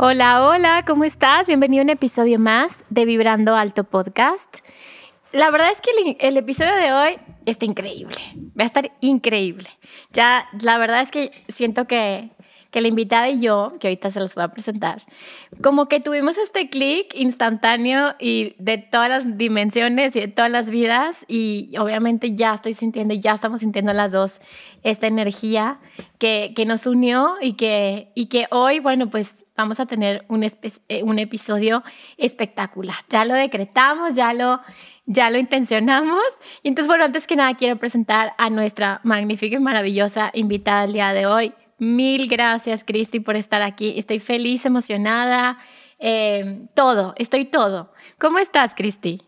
Hola, hola, ¿cómo estás? Bienvenido a un episodio más de Vibrando Alto Podcast. La verdad es que el, episodio de hoy está increíble, va a estar increíble. Ya, la verdad es que siento que, que la invitada y yo, que ahorita se los voy a presentar, como que tuvimos este clic instantáneo y de todas las dimensiones y de todas las vidas y obviamente ya estoy sintiendo, ya estamos sintiendo las dos esta energía que, que nos unió y que, y que hoy, bueno, pues vamos a tener un, eh, un episodio espectacular. Ya lo decretamos, ya lo, ya lo intencionamos. Entonces, bueno, antes que nada quiero presentar a nuestra magnífica y maravillosa invitada el día de hoy. Mil gracias, Cristi, por estar aquí. Estoy feliz, emocionada, eh, todo, estoy todo. ¿Cómo estás, Cristi?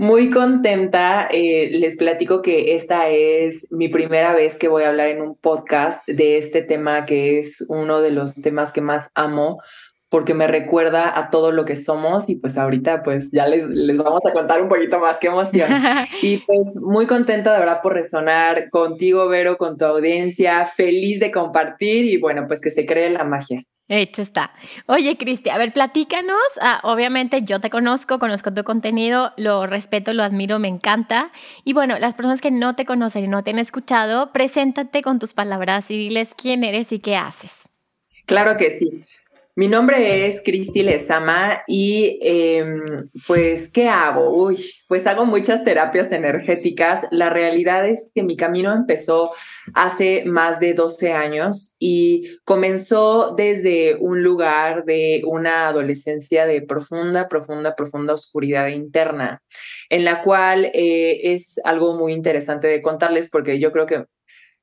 Muy contenta. Eh, les platico que esta es mi primera vez que voy a hablar en un podcast de este tema que es uno de los temas que más amo porque me recuerda a todo lo que somos y pues ahorita pues ya les, les vamos a contar un poquito más, qué emoción. y pues muy contenta de verdad por resonar contigo, Vero, con tu audiencia, feliz de compartir y bueno, pues que se cree la magia. Hecho está. Oye, Cristi, a ver, platícanos. Ah, obviamente yo te conozco, conozco tu contenido, lo respeto, lo admiro, me encanta. Y bueno, las personas que no te conocen y no te han escuchado, preséntate con tus palabras y diles quién eres y qué haces. Claro que sí. Mi nombre es Cristi Lezama y em, pues, ¿qué hago? Uy, pues hago muchas terapias energéticas. La realidad es que mi camino empezó hace más de 12 años y comenzó desde un lugar de una adolescencia de profunda, profunda, profunda oscuridad interna, en la cual eh, es algo muy interesante de contarles porque yo creo que,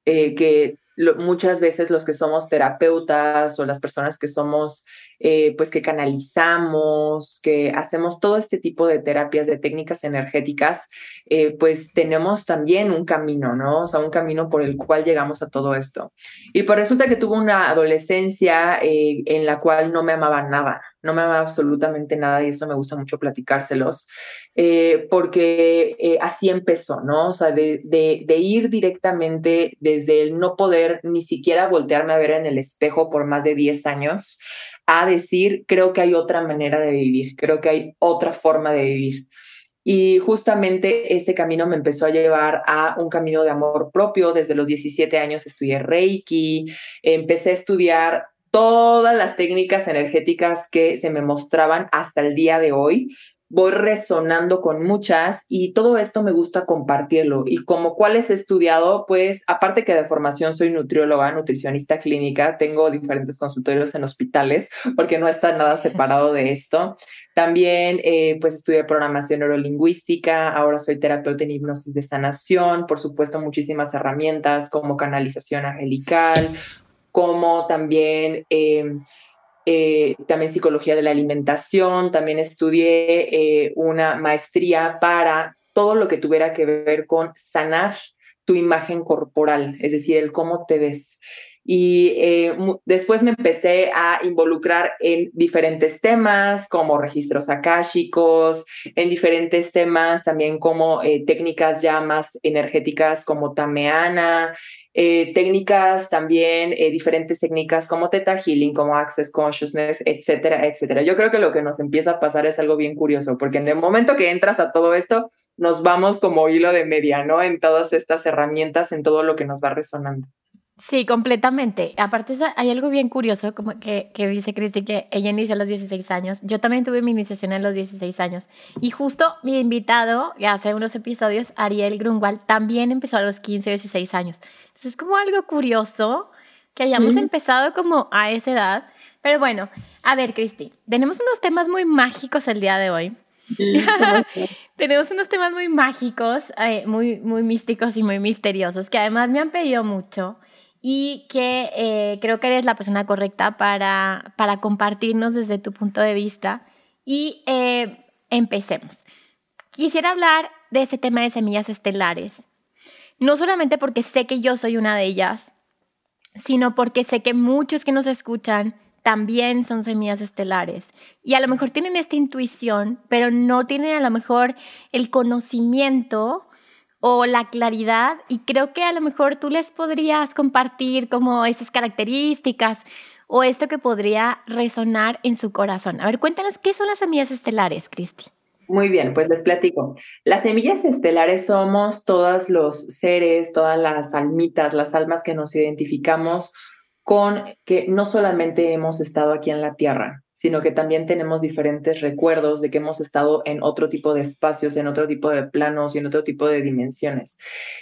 eh, que muchas veces los que somos terapeutas o las personas que somos, eh, pues que canalizamos, que hacemos todo este tipo de terapias, de técnicas energéticas, eh, pues tenemos también un camino, ¿no? O sea, un camino por el cual llegamos a todo esto. Y pues resulta que tuve una adolescencia eh, en la cual no me amaba nada, no me amaba absolutamente nada y esto me gusta mucho platicárselos, eh, porque eh, así empezó, ¿no? O sea, de, de, ir directamente desde el no poder ni siquiera voltearme a ver en el espejo por más de 10 años a decir, creo que hay otra manera de vivir, creo que hay otra forma de vivir. Y justamente ese camino me empezó a llevar a un camino de amor propio. Desde los 17 años estudié Reiki, empecé a estudiar todas las técnicas energéticas que se me mostraban hasta el día de hoy. Voy resonando con muchas y todo esto me gusta compartirlo. Y como cuáles he estudiado, pues aparte que de formación soy nutrióloga, nutricionista clínica, tengo diferentes consultorios en hospitales porque no está nada separado de esto. También eh, pues estudié programación neurolingüística, ahora soy terapeuta en hipnosis de sanación, por supuesto muchísimas herramientas como canalización angelical, como también, em, eh, también psicología de la alimentación, también estudié eh, una maestría para todo lo que tuviera que ver con sanar tu imagen corporal, es decir, el cómo te ves. Y eh, después me empecé a involucrar en diferentes temas como registros akáshicos, en diferentes temas también como técnicas ya más energéticas como tameana, eh, técnicas también, eh, diferentes técnicas como Theta Healing, como Access Consciousness, etcétera, etcétera. Yo creo que lo que nos empieza a pasar es algo bien curioso, porque en el momento que entras a todo esto, nos vamos como hilo de media, ¿no? En todas estas herramientas, en todo lo que nos va resonando. Sí, completamente. Aparte, hay algo bien curioso, como que, que dice Cristi, que ella inició a los 16 años. Yo también tuve mi iniciación a los 16 años. Y justo mi invitado, hace unos episodios, Ariel Grunwald, también empezó a los 15 o 16 años. Entonces, es como algo curioso que hayamos empezado como a esa edad. Pero bueno, a ver, Cristi, tenemos unos temas muy mágicos el día de hoy. tenemos unos temas muy mágicos, eh, muy, muy místicos y muy misteriosos, que además me han pedido mucho y que eh, creo que eres la persona correcta para, para compartirnos desde tu punto de vista. Y eh, empecemos. Quisiera hablar de ese tema de semillas estelares, no solamente porque sé que yo soy una de ellas, sino porque sé que muchos que nos escuchan también son semillas estelares. Y a lo mejor tienen esta intuición, pero no tienen a lo mejor el conocimiento o la claridad y creo que a lo mejor tú les podrías compartir como esas características o esto que podría resonar en su corazón. A ver, cuéntanos qué son las semillas estelares, Cristi. Muy bien, pues les platico. Las semillas estelares somos todos los seres, todas las almitas, las almas que nos identificamos con que no solamente hemos estado aquí en la Tierra, sino que también tenemos diferentes recuerdos de que hemos estado en otro tipo de espacios, en otro tipo de planos y en otro tipo de dimensiones.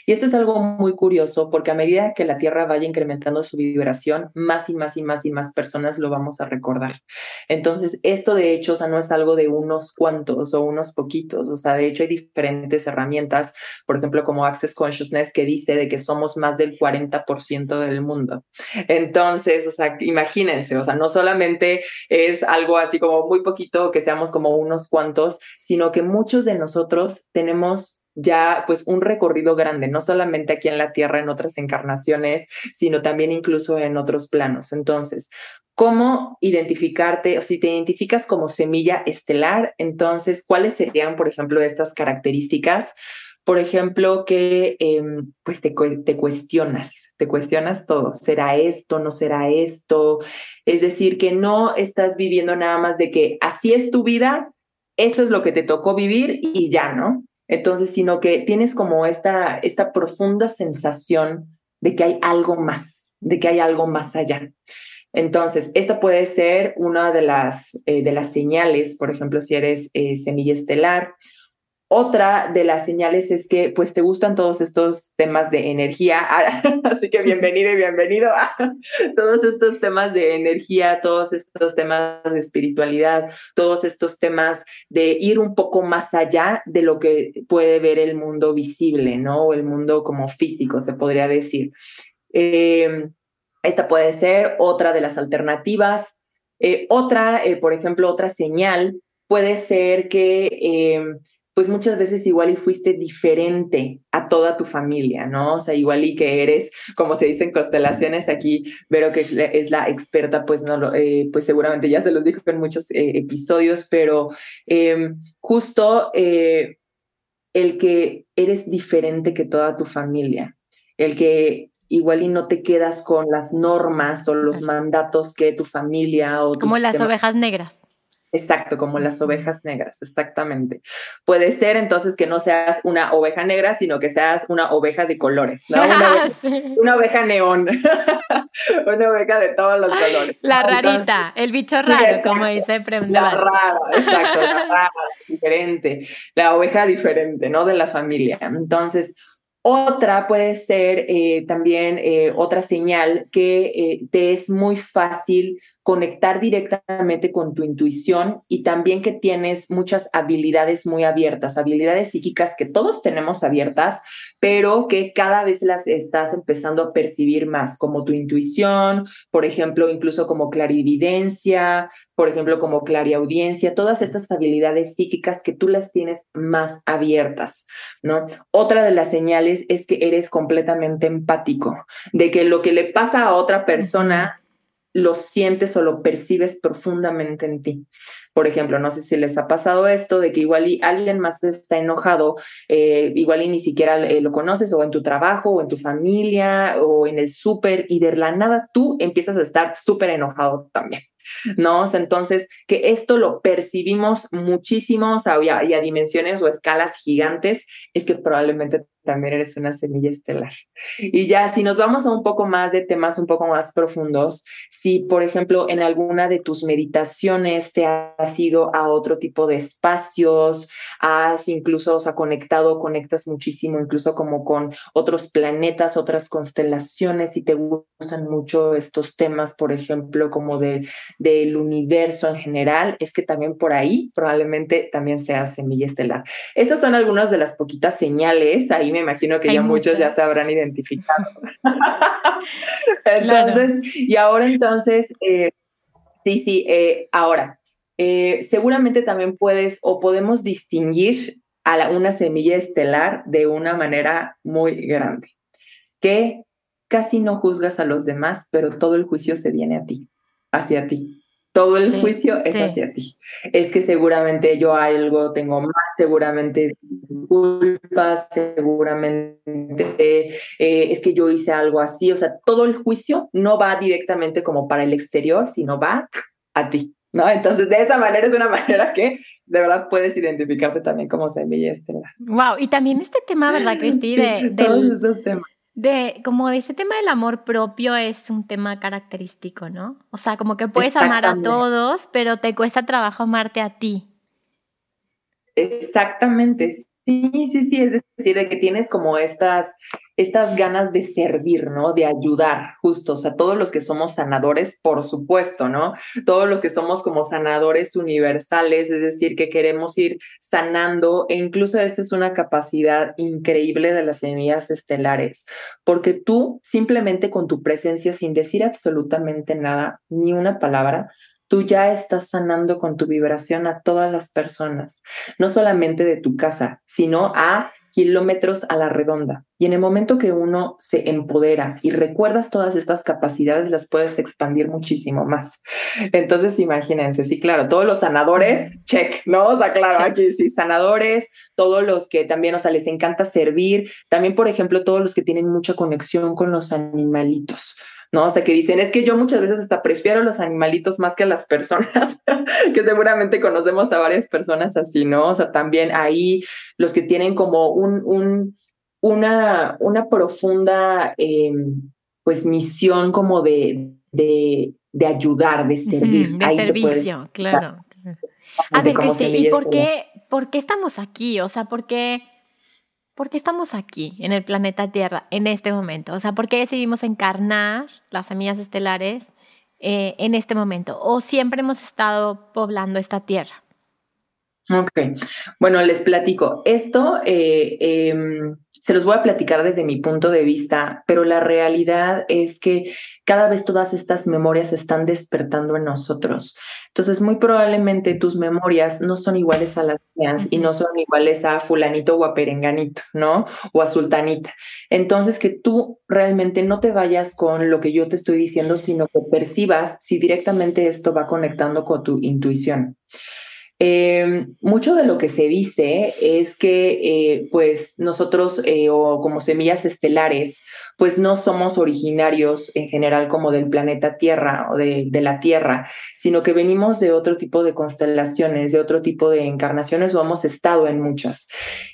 Y esto es algo muy curioso porque a medida que la Tierra vaya incrementando su vibración, más y más y más y más personas lo vamos a recordar. Entonces, esto de hecho, o sea, no es algo de unos cuantos o unos poquitos, o sea, de hecho hay diferentes herramientas, por ejemplo, como Access Consciousness, que dice de que somos más del 40% del mundo. Entonces, o sea, imagínense, o sea, no solamente es algo así como muy poquito, que seamos como unos cuantos, sino que muchos de nosotros tenemos ya pues un recorrido grande, no solamente aquí en la Tierra, en otras encarnaciones, sino también incluso en otros planos. Entonces, ¿cómo identificarte? O si te identificas como semilla estelar, entonces, ¿cuáles serían, por ejemplo, estas características? Por ejemplo, que em, pues te, te, cuestionas, te cuestionas todo, ¿será esto, no será esto? Es decir, que no estás viviendo nada más de que así es tu vida, eso es lo que te tocó vivir y ya, ¿no? Entonces, sino que tienes como esta, esta profunda sensación de que hay algo más, de que hay algo más allá. Entonces, esta puede ser una de las, eh, de las señales, por ejemplo, si eres eh, semilla estelar otra de las señales es que pues te gustan todos estos temas de energía, así que bienvenido y bienvenido a todos estos temas de energía, todos estos temas de espiritualidad, todos estos temas de ir un poco más allá de lo que puede ver el mundo visible, ¿no? O el mundo como físico, se podría decir. Em, esta puede ser otra de las alternativas. Eh, otra, eh, por ejemplo, otra señal puede ser que em, pues muchas veces igual y fuiste diferente a toda tu familia, ¿no? O sea, igual y que eres, como se dice en constelaciones, aquí Vero que es la experta, pues no lo, eh, pues seguramente ya se los dijo en muchos eh, episodios, pero em, justo eh, el que eres diferente que toda tu familia, el que igual y no te quedas con las normas o los mandatos que tu familia o... Como las ovejas negras. Exacto, como las ovejas negras, exactamente. Puede ser entonces que no seas una oveja negra, sino que seas una oveja de colores, ¿no? Una, oveja, neón, una oveja de todos los colores. La rarita, el bicho raro, como dice Prem. La rara, exacto, la rara, diferente, la oveja diferente, ¿no? De la familia. Entonces, otra puede ser eh, también eh, otra señal que eh, te es muy fácil conectar directamente con tu intuición y también que tienes muchas habilidades muy abiertas, habilidades psíquicas que todos tenemos abiertas, pero que cada vez las estás empezando a percibir más, como tu intuición, por ejemplo, incluso como clarividencia, por ejemplo, como clariaudiencia, todas estas habilidades psíquicas que tú las tienes más abiertas, ¿no? Otra de las señales es que eres completamente empático, de que lo que le pasa a otra persona lo sientes o lo percibes profundamente en ti. Por ejemplo, no sé si les ha pasado esto de que igual y alguien más está enojado, eh, igual y ni siquiera eh, lo conoces o en tu trabajo o en tu familia o en el súper y de la nada tú empiezas a estar súper enojado también. ¿no? Entonces, que esto lo percibimos muchísimo, o sea, y a, dimensiones o escalas gigantes, es que probablemente también eres una semilla estelar. Y ya, si nos vamos a un poco más de temas un poco más profundos, si por ejemplo en alguna de tus meditaciones te has ido a otro tipo de espacios, has incluso, o sea, conectado, conectas muchísimo, incluso como con otros planetas, otras constelaciones, y te gustan mucho estos temas, por ejemplo, como de, del universo en general, es que también por ahí probablemente también sea semilla estelar. Estas son algunas de las poquitas señales, ahí me imagino que ya muchos ya se habrán identificado. entonces, y ahora entonces, eh, sí, sí, eh, ahora, eh, seguramente también puedes o podemos distinguir a una semilla estelar de una manera muy grande, que casi no juzgas a los demás, pero todo el juicio se viene a ti, hacia ti. Todo el juicio es hacia ti. Es que seguramente yo algo tengo más, seguramente culpas, seguramente eh, es que yo hice algo así. O sea, todo el juicio no va directamente como para el exterior, sino va a ti. ¿no? Entonces, de esa manera es una manera que de verdad puedes identificarte también como semilla estelar. Wow, y también este tema, ¿verdad, Cristi? De, todos estos temas. De, como de este tema del amor propio es un tema característico, ¿no? O sea, como que puedes amar a todos, pero te cuesta trabajo amarte a ti. Exactamente, Sí, sí, sí, es decir, de que tienes como estas, estas ganas de servir, ¿no? De ayudar, justo, o sea, todos los que somos sanadores, por supuesto, ¿no? Todos los que somos como sanadores universales, es decir, que queremos ir sanando, e incluso esta es una capacidad increíble de las semillas estelares, porque tú simplemente con tu presencia, sin decir absolutamente nada, ni una palabra, tú ya estás sanando con tu vibración a todas las personas, no solamente de tu casa, sino a kilómetros a la redonda. Y en el momento que uno se empodera y recuerdas todas estas capacidades, las puedes expandir muchísimo más. Entonces, imagínense, sí, claro, todos los sanadores, check, ¿no? O sea, claro, aquí sí, sanadores, todos los que también, o sea, les encanta servir, también, por ejemplo, todos los que tienen mucha conexión con los animalitos. ¿No? O sea, que dicen, es que yo muchas veces hasta prefiero los animalitos más que a las personas, que seguramente conocemos a varias personas así, ¿no? O sea, también ahí los que tienen como un, un una, una profunda, em, pues, misión como de, de, de ayudar, de servir. de servicio, claro. A ver, Cristi, ¿y por qué, por qué estamos aquí? O sea, ¿por qué ¿por qué estamos aquí en el planeta Tierra en este momento? O sea, ¿por qué decidimos encarnar las semillas estelares eh, en este momento? ¿O siempre hemos estado poblando esta Tierra? Ok, bueno, les platico. Esto eh, em, se los voy a platicar desde mi punto de vista, pero la realidad es que cada vez todas estas memorias están despertando en nosotros. Entonces, muy probablemente tus memorias no son iguales a las mías y no son iguales a fulanito o a perenganito, ¿no? O a sultanita. Entonces, que tú realmente no te vayas con lo que yo te estoy diciendo, sino que percibas si directamente esto va conectando con tu intuición. Eh, mucho de lo que se dice es que eh, pues nosotros eh, o como semillas estelares pues no somos originarios en general como del planeta Tierra o de, de, la Tierra, sino que venimos de otro tipo de constelaciones, de otro tipo de encarnaciones o hemos estado en muchas.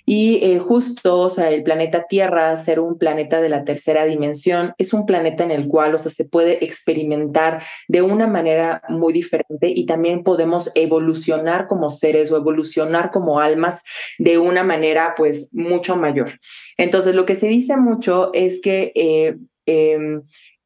Y justo, o sea, el planeta Tierra, ser un planeta de la tercera dimensión, es un planeta en el cual, o sea, se puede experimentar de una manera muy diferente y también podemos evolucionar como seres o evolucionar como almas de una manera pues mucho mayor. Entonces lo que se dice mucho es que eh, em,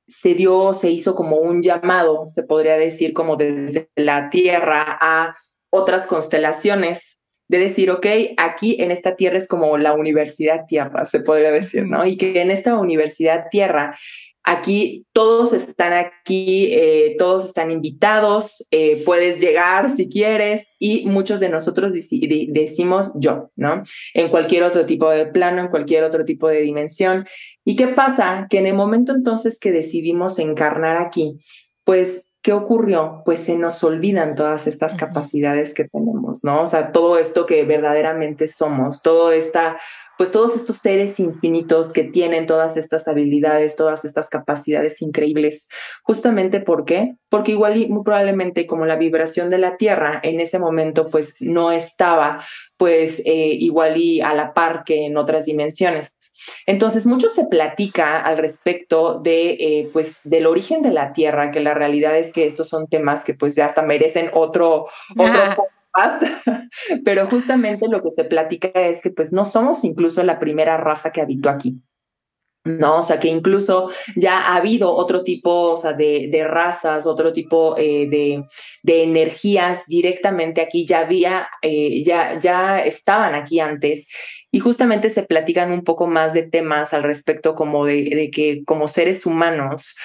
se dio, se hizo como un llamado, se podría decir como desde la Tierra a otras constelaciones de decir, ok, aquí en esta tierra es como la universidad tierra, se podría decir, ¿no? Y que en esta universidad tierra Aquí todos están aquí, eh, todos están invitados, eh, puedes llegar si quieres y muchos de nosotros decimos yo, ¿no? En cualquier otro tipo de plano, en cualquier otro tipo de dimensión. ¿Y qué pasa? Que en el momento entonces que decidimos encarnar aquí, pues ¿qué ocurrió? Pues se nos olvidan todas estas capacidades que tenemos, ¿no? O sea, todo esto que verdaderamente somos, toda esta pues todos estos seres infinitos que tienen todas estas habilidades, todas estas capacidades increíbles. Justamente ¿por qué? Porque igual y muy probablemente como la vibración de la Tierra en ese momento pues no estaba pues eh, igual y a la par que en otras dimensiones. Entonces, mucho se platica al respecto de, eh, pues, del origen de la Tierra, que la realidad es que estos son temas que, pues, ya hasta merecen otro, otro podcast, pero justamente lo que se platica es que, pues, no somos incluso la primera raza que habitó aquí. ¿No? O sea, que incluso ya ha habido otro tipo, o sea, de, de razas, otro tipo eh, de, de, energías directamente aquí, ya había, eh, ya, ya estaban aquí antes y justamente se platican un poco más de temas al respecto como de, que como seres humanos,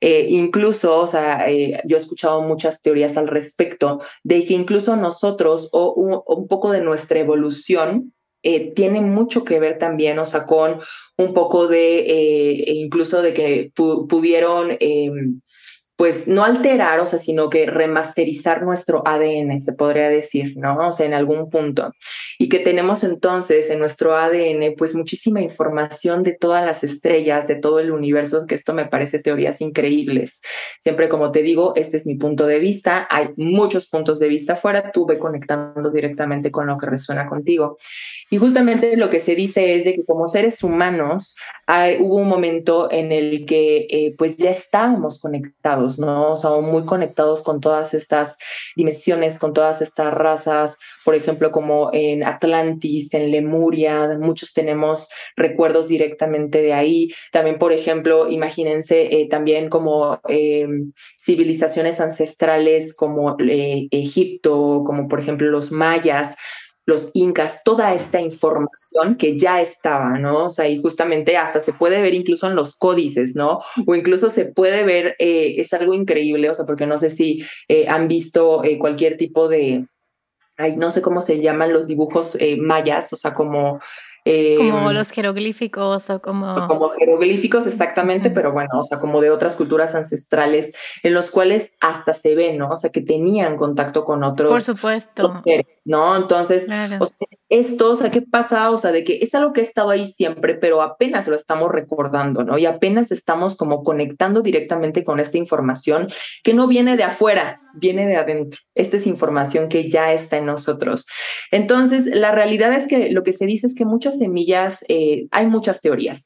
eh, incluso, o sea, yo he escuchado muchas teorías al respecto de que incluso nosotros o un, poco de nuestra evolución eh, tiene mucho que ver también, o sea, con un poco de, incluso de que pudieron em, pues no alterar, o sea, sino que remasterizar nuestro ADN, se podría decir, ¿no? O sea, en algún punto. Y que tenemos entonces en nuestro ADN, pues muchísima información de todas las estrellas, de todo el universo, que esto me parece teorías increíbles. Siempre, como te digo, este es mi punto de vista. Hay muchos puntos de vista afuera, tú ve conectando directamente con lo que resuena contigo. Y justamente lo que se dice es de que como seres humanos hay, hubo un momento en el que eh, pues ya estábamos conectados, ¿no? O sea, muy conectados con todas estas dimensiones, con todas estas razas, por ejemplo, como en Atlantis, en Lemuria, muchos tenemos recuerdos directamente de ahí. También, por ejemplo, imagínense eh, también como em, civilizaciones ancestrales como eh, Egipto, como por ejemplo los mayas, los incas, toda esta información que ya estaba, ¿no? O sea, y justamente hasta se puede ver incluso en los códices, ¿no? O incluso se puede ver, eh, es algo increíble, o sea, porque no sé si eh, han visto eh, cualquier tipo de, ay, no sé cómo se llaman los dibujos mayas, o sea, como como em, los jeroglíficos o como... Como jeroglíficos, exactamente, pero bueno, o sea, como de otras culturas ancestrales en los cuales hasta se ve, ¿no? O sea, que tenían contacto con otros. Por supuesto. ¿no? Entonces, o sea, esto, o sea, ¿qué pasa? O sea, de que es algo que ha estado ahí siempre, pero apenas lo estamos recordando, ¿no? Y apenas estamos como conectando directamente con esta información que no viene de afuera, viene de adentro. Esta es información que ya está en nosotros. Entonces, la realidad es que lo que se dice es que muchas semillas, eh, hay muchas teorías.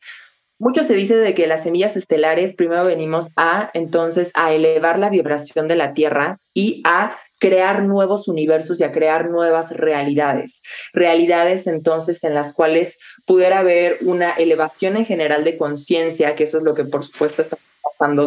Mucho se dice de que las semillas estelares primero venimos a entonces a elevar la vibración de la Tierra y a crear nuevos universos y a crear nuevas realidades. Realidades entonces en las cuales pudiera haber una elevación en general de conciencia, que eso es lo que por supuesto está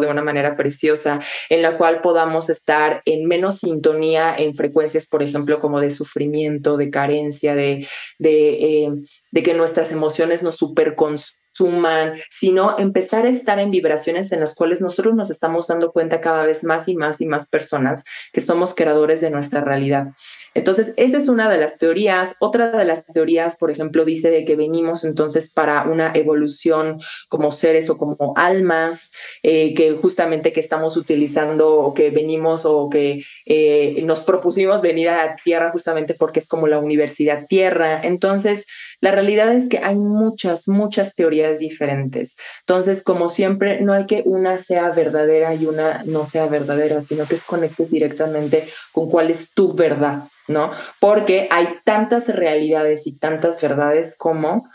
de una manera preciosa, en la cual podamos estar en menos sintonía en frecuencias, por ejemplo, como de sufrimiento, de carencia, de, de, eh, que nuestras emociones nos superconsumen suman, sino empezar a estar en vibraciones en las cuales nosotros nos estamos dando cuenta cada vez más y más y más personas que somos creadores de nuestra realidad. Entonces, esa es una de las teorías. Otra de las teorías, por ejemplo, dice de que venimos entonces para una evolución como seres o como almas, eh, que justamente que estamos utilizando o que venimos o que eh, nos propusimos venir a la Tierra justamente porque es como la universidad Tierra. Entonces, la realidad es que hay muchas, muchas teorías diferentes. Entonces, como siempre, no hay que una sea verdadera y una no sea verdadera, sino que conectes directamente con cuál es tu verdad, ¿no? Porque hay tantas realidades y tantas verdades como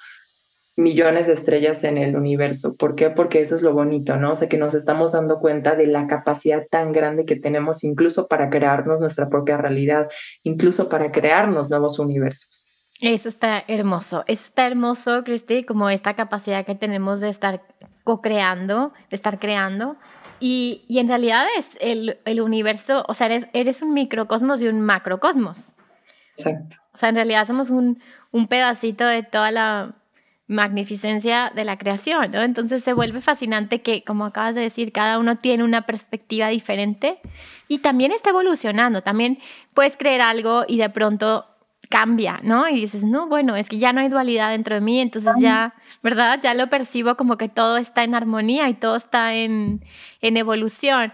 millones de estrellas en el universo. ¿Por qué? Porque eso es lo bonito, ¿no? O sea, que nos estamos dando cuenta de la capacidad tan grande que tenemos incluso para crearnos nuestra propia realidad, incluso para crearnos nuevos universos. Eso está hermoso. está hermoso, Cristi, como esta capacidad que tenemos de estar co-creando, de estar creando. Y, y, en realidad es el, el universo, o sea, eres, eres, un microcosmos y un macrocosmos. Exacto. O sea, en realidad somos un, un pedacito de toda la magnificencia de la creación, ¿no? Entonces se vuelve fascinante que, como acabas de decir, cada uno tiene una perspectiva diferente y también está evolucionando. También puedes creer algo y de pronto cambia, ¿no? Y dices, no, bueno, es que ya no hay dualidad dentro de mí, entonces ya, ¿verdad? Ya lo percibo como que todo está en armonía y todo está en, en evolución.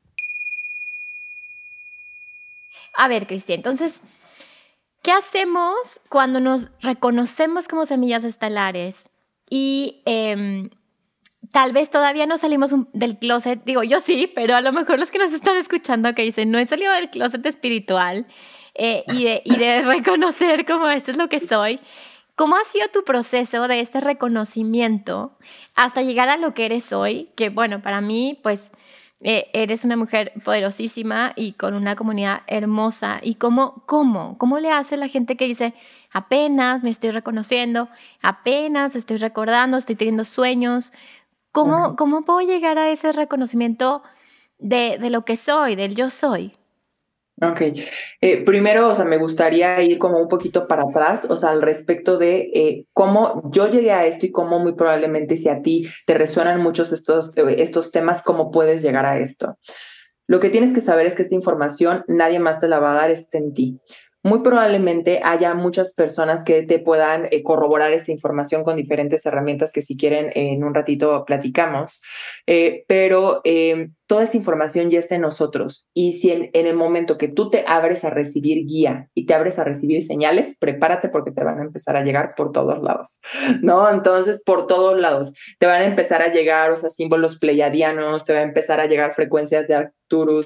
A ver, Cristian, entonces, ¿qué hacemos cuando nos reconocemos como semillas estelares y em, tal vez todavía no salimos del closet? Digo, yo sí, pero a lo mejor los que nos están escuchando que dicen, no he salido del closet espiritual eh, y, de, y de reconocer como esto es lo que soy. ¿Cómo ha sido tu proceso de este reconocimiento hasta llegar a lo que eres hoy? Que bueno, para mí, pues eh, eres una mujer poderosísima y con una comunidad hermosa. ¿Y cómo, cómo, cómo le hace la gente que dice, apenas me estoy reconociendo, apenas estoy recordando, estoy teniendo sueños? ¿Cómo, ¿cómo puedo llegar a ese reconocimiento de, de lo que soy, del yo soy? Ok. Eh, primero, o sea, me gustaría ir como un poquito para atrás, o sea, al respecto de eh, cómo yo llegué a esto y cómo muy probablemente si a ti te resuenan muchos estos, eh, estos temas, cómo puedes llegar a esto. Lo que tienes que saber es que esta información nadie más te la va a dar, está en ti muy probablemente haya muchas personas que te puedan eh, corroborar esta información con diferentes herramientas que si quieren en un ratito platicamos, eh, pero em, toda esta información ya está en nosotros y si en, el momento que tú te abres a recibir guía y te abres a recibir señales, prepárate porque te van a empezar a llegar por todos lados, ¿no? Entonces, por todos lados, te van a empezar a llegar, o sea, símbolos pleiadianos, te va a empezar a llegar frecuencias de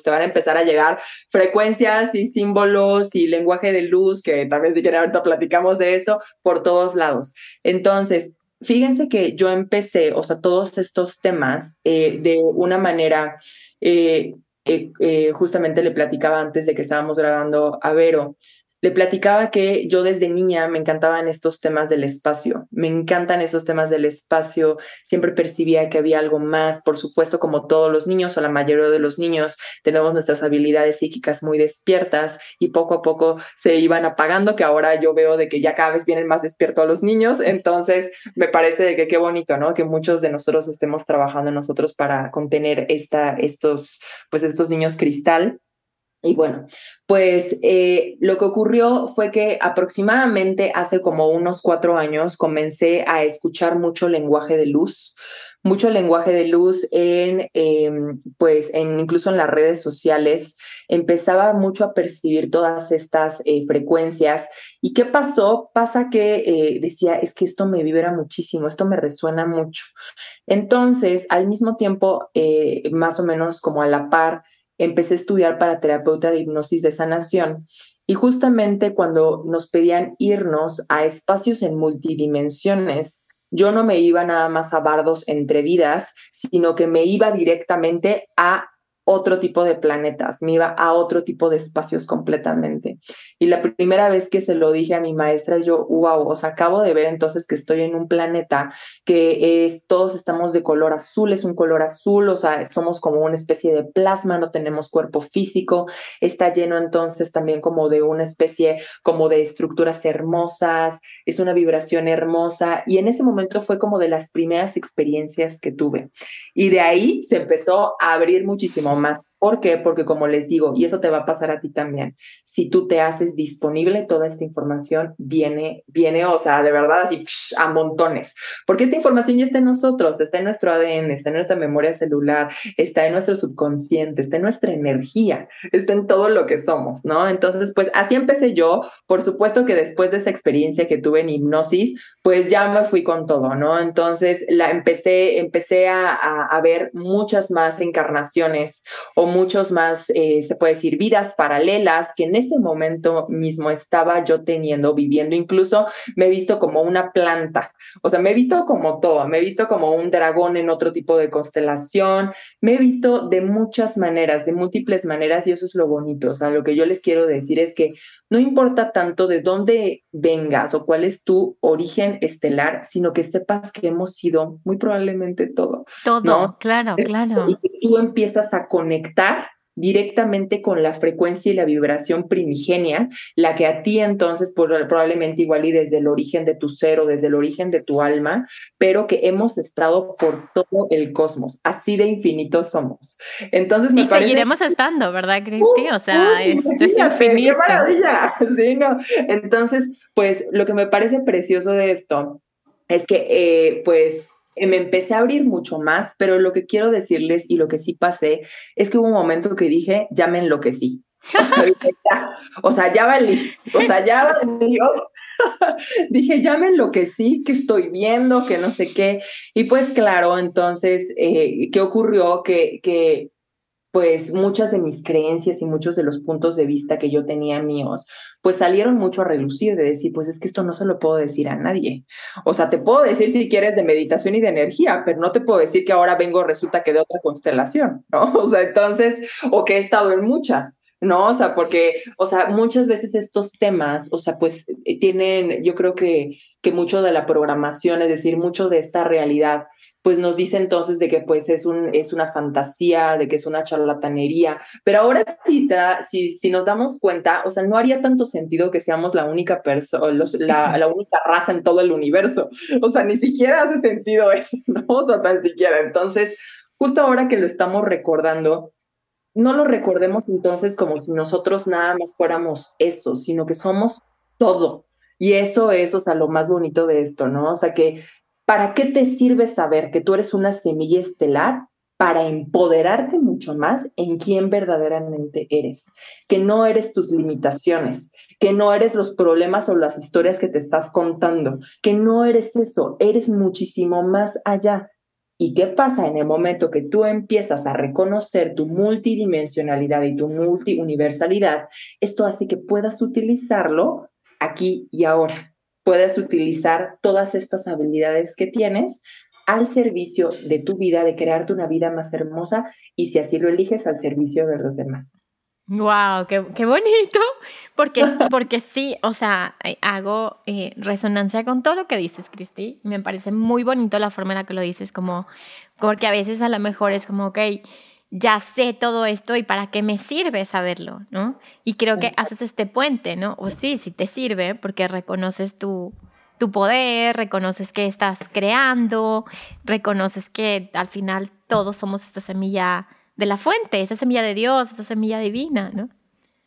te van a empezar a llegar frecuencias y símbolos y lenguaje de luz, que vez si quieren ahorita platicamos de eso, por todos lados. Entonces, fíjense que yo empecé, o sea, todos estos temas eh, de una manera, eh, eh, justamente le platicaba antes de que estábamos grabando a Vero, le platicaba que yo desde niña me encantaban estos temas del espacio, me encantan esos temas del espacio, siempre percibía que había algo más, por supuesto como todos los niños o la mayoría de los niños tenemos nuestras habilidades psíquicas muy despiertas y poco a poco se iban apagando, que ahora yo veo de que ya cada vez vienen más despiertos los niños, entonces me parece de que qué bonito, ¿no? Que muchos de nosotros estemos trabajando nosotros para contener esta, estos, pues estos niños cristal y bueno, pues eh, lo que ocurrió fue que aproximadamente hace como unos cuatro años comencé a escuchar mucho lenguaje de luz, mucho lenguaje de luz en, em, pues, incluso en las redes sociales. Empezaba mucho a percibir todas estas eh, frecuencias. ¿Y qué pasó? Pasa que eh, decía, es que esto me vibra muchísimo, esto me resuena mucho. Entonces, al mismo tiempo, más o menos como a la par, empecé a estudiar para terapeuta de hipnosis de sanación y justamente cuando nos pedían irnos a espacios en multidimensiones, yo no me iba nada más a bardos entre vidas, sino que me iba directamente a otro tipo de planetas, me iba a otro tipo de espacios completamente. Y la primera vez que se lo dije a mi maestra, yo, wow, o sea, acabo de ver entonces que estoy en un planeta que es, todos estamos de color azul, es un color azul, o sea, somos como una especie de plasma, no tenemos cuerpo físico, está lleno entonces también como de una especie como de estructuras hermosas, es una vibración hermosa y en ese momento fue como de las primeras experiencias que tuve. Y de ahí se empezó a abrir muchísimo más. ¿Por qué? Porque como les digo, y eso te va a pasar a ti también, si tú te haces disponible, toda esta información viene, viene, o sea, de verdad así a montones, porque esta información ya está en nosotros, está en nuestro ADN, está en nuestra memoria celular, está en nuestro subconsciente, está en nuestra energía, está en todo lo que somos, ¿no? Entonces, pues así empecé yo, por supuesto que después de esa experiencia que tuve en hipnosis, pues ya me fui con todo, ¿no? Entonces, la empecé, empecé a, a, a ver muchas más encarnaciones o muchos más, eh, se puede decir, vidas paralelas que en ese momento mismo estaba yo teniendo, viviendo. Incluso me he visto como una planta, o sea, me he visto como todo, me he visto como un dragón en otro tipo de constelación, me he visto de muchas maneras, de múltiples maneras y eso es lo bonito. O sea, lo que yo les quiero decir es que no importa tanto de dónde vengas o cuál es tu origen estelar, sino que sepas que hemos sido muy probablemente todo. Todo, claro, claro. Y que tú empiezas a conectar directamente con la frecuencia y la vibración primigenia, la que a ti entonces probablemente igual y desde el origen de tu ser o desde el origen de tu alma, pero que hemos estado por todo el cosmos, así de infinitos somos. Entonces me y seguiremos estando, ¿verdad, Cristi? o sea, esto es infinito. ¡Qué maravilla! Sí, no. Entonces, pues lo que me parece precioso de esto es que, eh, pues, me empecé a abrir mucho más, pero lo que quiero decirles y lo que sí pasé es que hubo un momento que dije, ya me enloquecí. o sea, ya valí, o sea, ya valí. dije, ya me enloquecí, que estoy viendo, que no sé qué. Y pues claro, entonces, eh, ¿qué ocurrió? Que, que pues muchas de mis creencias y muchos de los puntos de vista que yo tenía míos, pues salieron mucho a relucir de decir, pues es que esto no se lo puedo decir a nadie. O sea, te puedo decir si quieres de meditación y de energía, pero no te puedo decir que ahora vengo, resulta que de otra constelación, ¿no? O sea, entonces, o que he estado en muchas. ¿No? O sea, porque, o sea, muchas veces estos temas, o sea, pues eh, tienen, yo creo que, que mucho de la programación, es decir, mucho de esta realidad, pues nos dice entonces de que pues es, un, es una fantasía, de que es una charlatanería, pero ahora sí, si, si nos damos cuenta, o sea, no haría tanto sentido que seamos la única persona, la, la única raza en todo el universo, o sea, ni siquiera hace sentido eso, ¿no? O sea, tan siquiera. Entonces, justo ahora que lo estamos recordando, no lo recordemos entonces como si nosotros nada más fuéramos eso, sino que somos todo. Y eso es, o sea, lo más bonito de esto, ¿no? O sea, que ¿para qué te sirve saber que tú eres una semilla estelar? Para empoderarte mucho más en quién verdaderamente eres, que no eres tus limitaciones, que no eres los problemas o las historias que te estás contando, que no eres eso, eres muchísimo más allá ¿Y qué pasa en el momento que tú empiezas a reconocer tu multidimensionalidad y tu multiuniversalidad? Esto hace que puedas utilizarlo aquí y ahora. Puedas utilizar todas estas habilidades que tienes al servicio de tu vida, de crearte una vida más hermosa y si así lo eliges, al servicio de los demás. Wow, qué, qué, bonito, porque, porque sí, o sea, eh, hago eh, resonancia con todo lo que dices, Cristi. Me parece muy bonito la forma en la que lo dices, como, porque a veces a lo mejor es como, ok, ya sé todo esto y para qué me sirve saberlo, ¿no? Y creo que haces este puente, ¿no? O sí, sí te sirve porque reconoces tu, tu poder, reconoces que estás creando, reconoces que al final todos somos esta semilla de la fuente, esa semilla de Dios, esa semilla divina, ¿no?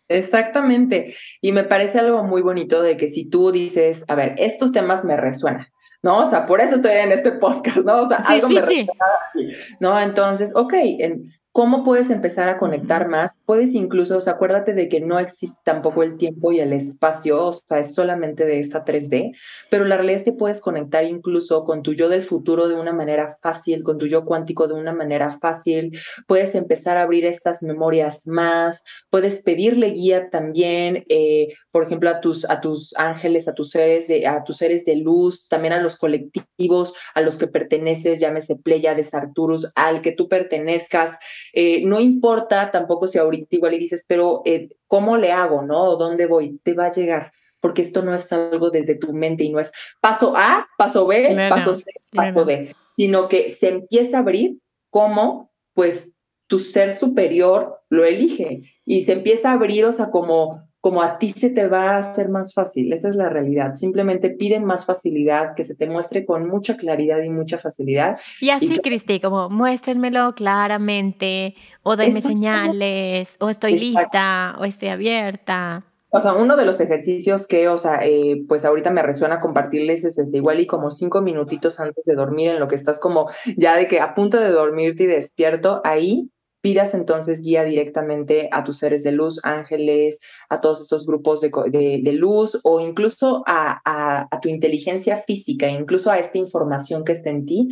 Exactamente. Y me parece algo muy bonito de que si tú dices, a ver, estos temas me resuenan, ¿no? O sea, por eso estoy en este podcast, ¿no? O sea, algo me resuena aquí, ¿no? Entonces, ok, en, ¿Cómo puedes empezar a conectar más? Puedes incluso, o sea, acuérdate de que no existe tampoco el tiempo y el espacio, o sea, es solamente de esta 3D, pero la realidad es que puedes conectar incluso con tu yo del futuro de una manera fácil, con tu yo cuántico de una manera fácil, puedes empezar a abrir estas memorias más, puedes pedirle guía también, eh, por ejemplo, a tus, a tus ángeles, a tus seres de, a tus seres de luz, también a los colectivos a los que perteneces, llámese de Arturus, al que tú pertenezcas. Eh, no importa tampoco si ahorita igual y dices, pero eh, ¿cómo le hago, no? ¿O dónde voy? Te va a llegar, porque esto no es algo desde tu mente y no es paso A, paso B, paso C, paso D, sino que se empieza a abrir como, pues, tu ser superior lo elige y se empieza a abrir, o sea, como como a ti se te va a hacer más fácil. Esa es la realidad. Simplemente piden más facilidad, que se te muestre con mucha claridad y mucha facilidad. Y así, Cristi, como muéstrenmelo claramente, o denme señales, o estoy lista, o estoy abierta. O sea, uno de los ejercicios que, o sea, eh, pues ahorita me resuena compartirles es ese, igual y como cinco minutitos antes de dormir, en lo que estás como ya de que a punto de dormirte y despierto, ahí pidas entonces guía directamente a tus seres de luz, ángeles, a todos estos grupos de, de, luz o incluso a, a, tu inteligencia física, incluso a esta información que está en ti,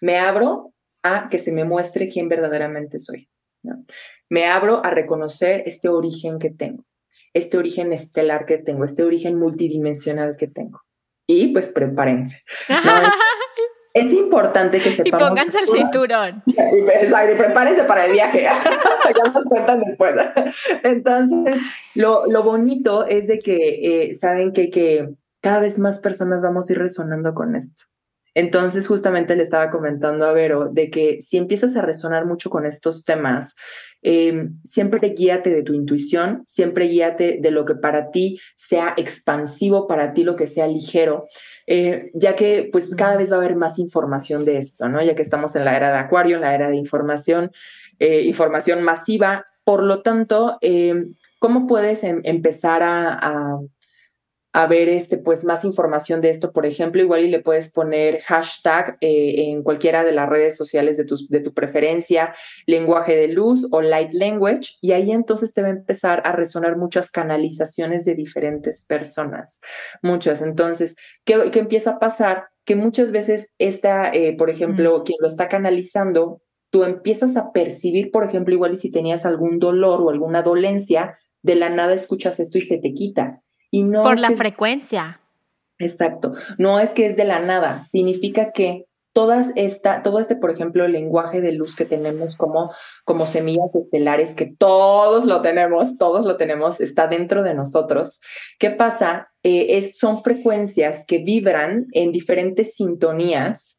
me abro a que se me muestre quién verdaderamente soy. Me abro a reconocer este origen que tengo, este origen estelar que tengo, este origen multidimensional que tengo. Y pues prepárense. es importante que sepamos. Y pónganse el cinturón. Y, prepárense para el viaje. ya nos cuentan después. Entonces, lo, lo bonito es de que, eh, saben que, que cada vez más personas vamos a ir resonando con esto. Entonces, justamente le estaba comentando a Vero de que si empiezas a resonar mucho con estos temas, eh, siempre guíate de tu intuición, siempre guíate de lo que para ti sea expansivo, para ti lo que sea ligero, eh, ya que pues cada vez va a haber más información de esto, ¿no? Ya que estamos en la era de Acuario, en la era de información, eh, información masiva. Por lo tanto, ¿cómo puedes em, empezar a ver este, pues, más información de esto, por ejemplo, igual y le puedes poner hashtag eh, en cualquiera de las redes sociales de tu, de tu preferencia, lenguaje de luz o light language, y ahí entonces te va a empezar a resonar muchas canalizaciones de diferentes personas, muchas. Entonces, ¿qué, qué empieza a pasar? Que muchas veces esta, eh, por ejemplo, quien lo está canalizando, tú empiezas a percibir, por ejemplo, igual y si tenías algún dolor o alguna dolencia, de la nada escuchas esto y se te quita por la frecuencia. Exacto. No es que es de la nada. Significa que todas esta, todo este, por ejemplo, el lenguaje de luz que tenemos como, como semillas estelares, que todos lo tenemos, todos lo tenemos, está dentro de nosotros. ¿Qué pasa? Eh, es, son frecuencias que vibran en diferentes sintonías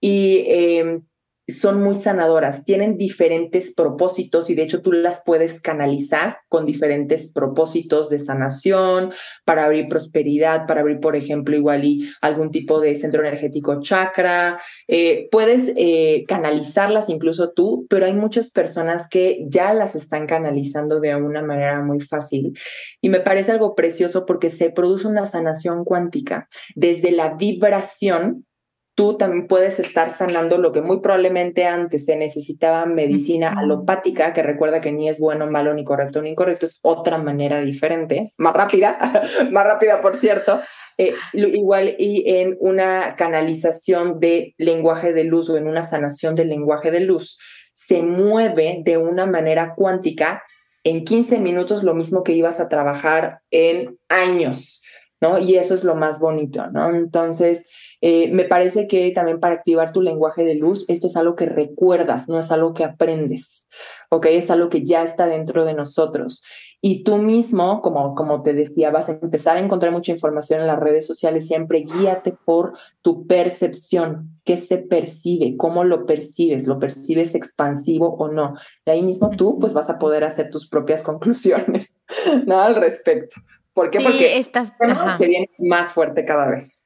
y eh, son muy sanadoras, tienen diferentes propósitos y de hecho tú las puedes canalizar con diferentes propósitos de sanación, para abrir prosperidad, para abrir, por ejemplo, igual y algún tipo de centro energético chakra. Eh, puedes eh, canalizarlas incluso tú, pero hay muchas personas que ya las están canalizando de una manera muy fácil. Y me parece algo precioso porque se produce una sanación cuántica desde la vibración tú también puedes estar sanando lo que muy probablemente antes se necesitaba medicina alopática, que recuerda que ni es bueno, malo, ni correcto, ni incorrecto, es otra manera diferente, más rápida, más rápida, por cierto. Eh, igual y en una canalización de lenguaje de luz o en una sanación del lenguaje de luz, se mueve de una manera cuántica en 15 minutos lo mismo que ibas a trabajar en años. ¿No? Y eso es lo más bonito, ¿no? Entonces, eh, me parece que también para activar tu lenguaje de luz, esto es algo que recuerdas, no es algo que aprendes, ¿ok? Es algo que ya está dentro de nosotros. Y tú mismo, como, como te decía, vas a empezar a encontrar mucha información en las redes sociales, siempre guíate por tu percepción, qué se percibe, cómo lo percibes, lo percibes expansivo o no. De ahí mismo tú, pues vas a poder hacer tus propias conclusiones, ¿no? Al respecto. ¿Por qué? Porque estás, se viene más fuerte cada vez.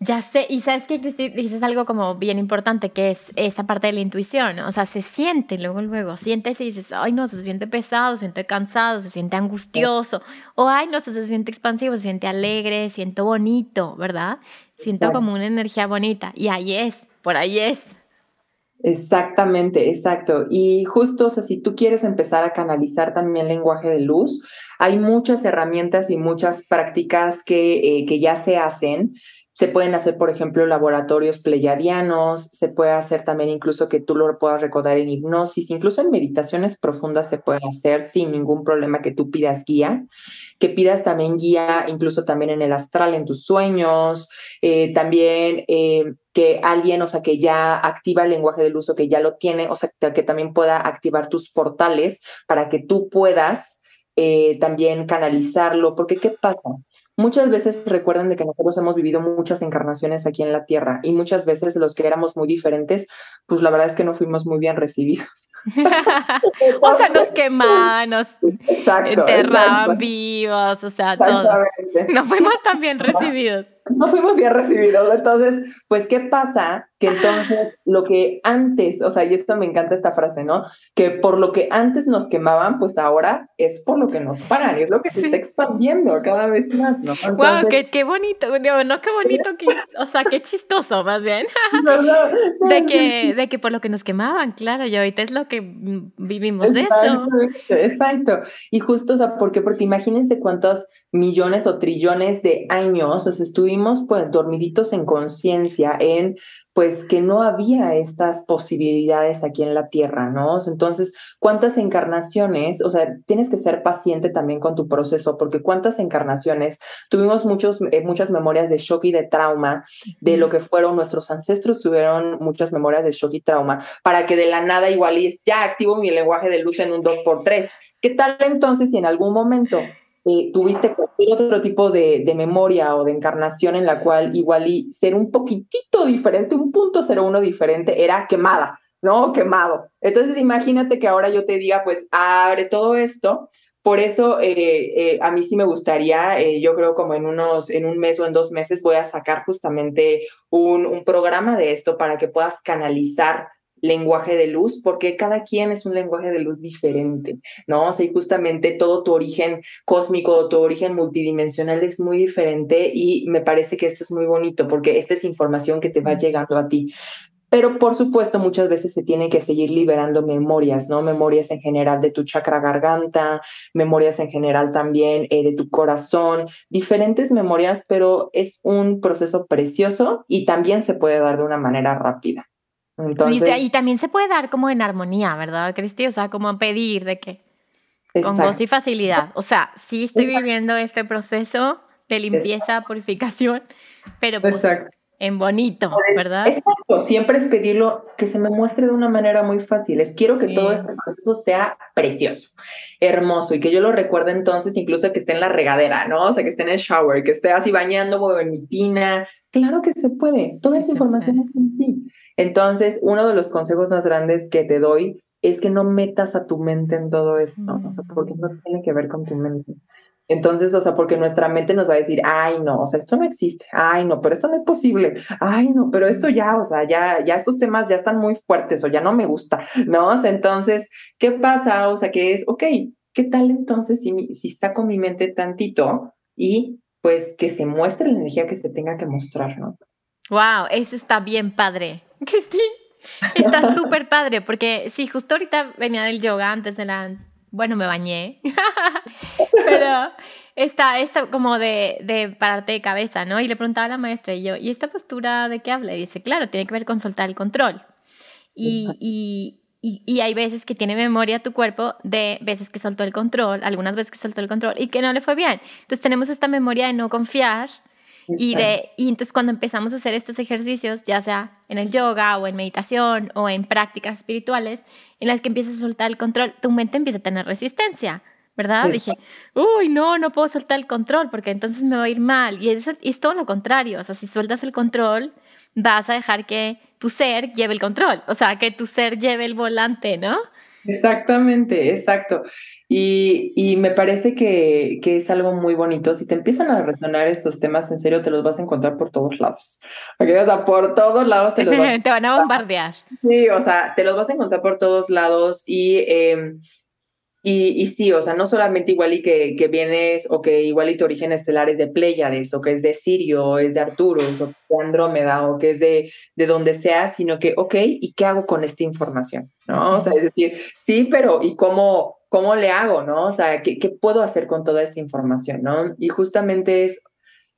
Ya sé, y sabes que Cristi dices algo como bien importante, que es esa parte de la intuición, o sea, se siente luego, luego, sientes y dices, ay no, se siente pesado, se siente cansado, se siente angustioso, o ay no, se siente expansivo, se siente alegre, siento bonito, ¿verdad? Siento como una energía bonita, y ahí es, por ahí es. Exactamente, exacto. Y justo, o sea, si tú quieres empezar a canalizar también lenguaje de luz, hay muchas herramientas y muchas prácticas que, eh, que ya se hacen se pueden hacer, por ejemplo, laboratorios pleyadianos, se puede hacer también incluso que tú lo puedas recordar en hipnosis, incluso en meditaciones profundas se puede hacer sin ningún problema que tú pidas guía, que pidas también guía incluso también en el astral, en tus sueños, eh, también eh, que alguien, o sea, que ya activa el lenguaje del uso, que ya lo tiene, o sea, que también pueda activar tus portales para que tú puedas eh, también canalizarlo, porque ¿qué pasa? Muchas veces recuerdan de que nosotros hemos vivido muchas encarnaciones aquí en la Tierra y muchas veces los que éramos muy diferentes, pues la verdad es que no fuimos muy bien recibidos. o sea, nos quemaban, nos enterraban vivos, o sea, todo. No fuimos tan bien recibidos no fuimos bien recibidos. Entonces, pues, ¿qué pasa? Que entonces lo que antes, o sea, y esto me encanta esta frase, ¿no? Que por lo que antes nos quemaban, pues ahora es por lo que nos paran, es lo que se está expandiendo cada vez más, ¿no? wow, qué, qué bonito, no, qué bonito, o sea, qué chistoso más bien. de, que, de que por lo que nos quemaban, claro, y ahorita es lo que vivimos de eso. Exacto. Y justo, o sea, ¿por qué? Porque imagínense cuántos millones o trillones de años, o sea, estuvimos pues dormiditos en conciencia en pues que no había estas posibilidades aquí en la tierra, ¿no? Entonces, ¿cuántas encarnaciones? O sea, tienes que ser paciente también con tu proceso, porque cuántas encarnaciones tuvimos muchos, eh, muchas memorias de shock y de trauma, de lo que fueron nuestros ancestros, tuvieron muchas memorias de shock y trauma, para que de la nada igual ya activo mi lenguaje de luz en un 2x3. ¿Qué tal entonces si en algún momento eh, tuviste cualquier otro tipo de, de, memoria o de encarnación en la cual igual y ser un poquitito diferente, un punto cero uno diferente, era quemada, ¿no? Quemado. Entonces imagínate que ahora yo te diga, pues abre todo esto. Por eso eh, eh, a mí sí me gustaría, yo creo como en unos, en un mes o en dos meses voy a sacar justamente un, un programa de esto para que puedas canalizar lenguaje de luz, porque cada quien es un lenguaje de luz diferente, ¿no? O sea, y justamente todo tu origen cósmico, tu origen multidimensional es muy diferente y me parece que esto es muy bonito porque esta es información que te va llegando a ti. Pero por supuesto, muchas veces se tienen que seguir liberando memorias, ¿no? Memorias en general de tu chakra garganta, memorias en general también eh, de tu corazón, diferentes memorias, pero es un proceso precioso y también se puede dar de una manera rápida y, también se puede dar como en armonía, ¿verdad, Cristi? O sea, como pedir de que con gozo y facilidad. O sea, sí estoy viviendo este proceso de limpieza, purificación, pero pues en bonito, ¿verdad? Exacto, siempre es pedirlo que se me muestre de una manera muy fácil. Es quiero que todo este proceso sea precioso, hermoso y que yo lo recuerde entonces incluso que esté en la regadera, ¿no? O sea, que esté en el shower, que esté así bañando o en mi tina. Claro que se puede, toda esa información está en ti. Entonces, uno de los consejos más grandes que te doy es que no metas a tu mente en todo esto, o sea, porque no tiene que ver con tu mente. Entonces, o sea, porque nuestra mente nos va a decir, ay, no, o sea, esto no existe, ay, no, pero esto no es posible, ay, no, pero esto ya, o sea, ya, ya estos temas ya están muy fuertes o ya no me gusta, ¿no? O sea, entonces, ¿qué pasa? O sea, que es, ok, ¿qué tal entonces si, si saco mi mente tantito y pues que se muestre la energía que se tenga que mostrar, ¿no? Wow, eso está bien padre. Está súper padre, porque sí, justo ahorita venía del yoga antes de la bueno, me bañé, pero está, está como de, de, pararte de cabeza, ¿no? Y le preguntaba a la maestra y yo, ¿y esta postura de qué habla? Y dice, claro, tiene que ver con soltar el control. Y, y, y, y, hay veces que tiene memoria tu cuerpo de veces que soltó el control, algunas veces que soltó el control y que no le fue bien. Entonces tenemos esta memoria de no confiar y, de, y entonces cuando empezamos a hacer estos ejercicios, ya sea en el yoga o en meditación o en prácticas espirituales, en las que empiezas a soltar el control, tu mente empieza a tener resistencia, ¿verdad? Dije, uy, no, no puedo soltar el control porque entonces me va a ir mal. Y es, es todo lo contrario, o sea, si sueltas el control, vas a dejar que tu ser lleve el control, o sea, que tu ser lleve el volante, ¿no? Exactamente, exacto. Y, y me parece que, que, es algo muy bonito. Si te empiezan a resonar estos temas, en serio, te los vas a encontrar por todos lados. O sea, por todos lados te los vas Te van a bombardear. Sí, o sea, te los vas a encontrar por todos lados y... Eh, y, y, sí, o sea, no solamente igual y que, que, vienes o que igual y tu origen estelar es de Pléyades o que es de Sirio o es de Arturus o de Andrómeda o que es de, de donde sea, sino que, ok, ¿y qué hago con esta información? ¿No? O sea, es decir, sí, pero ¿y cómo, cómo le hago? ¿No? O sea, ¿qué, qué puedo hacer con toda esta información? ¿No? Y justamente es,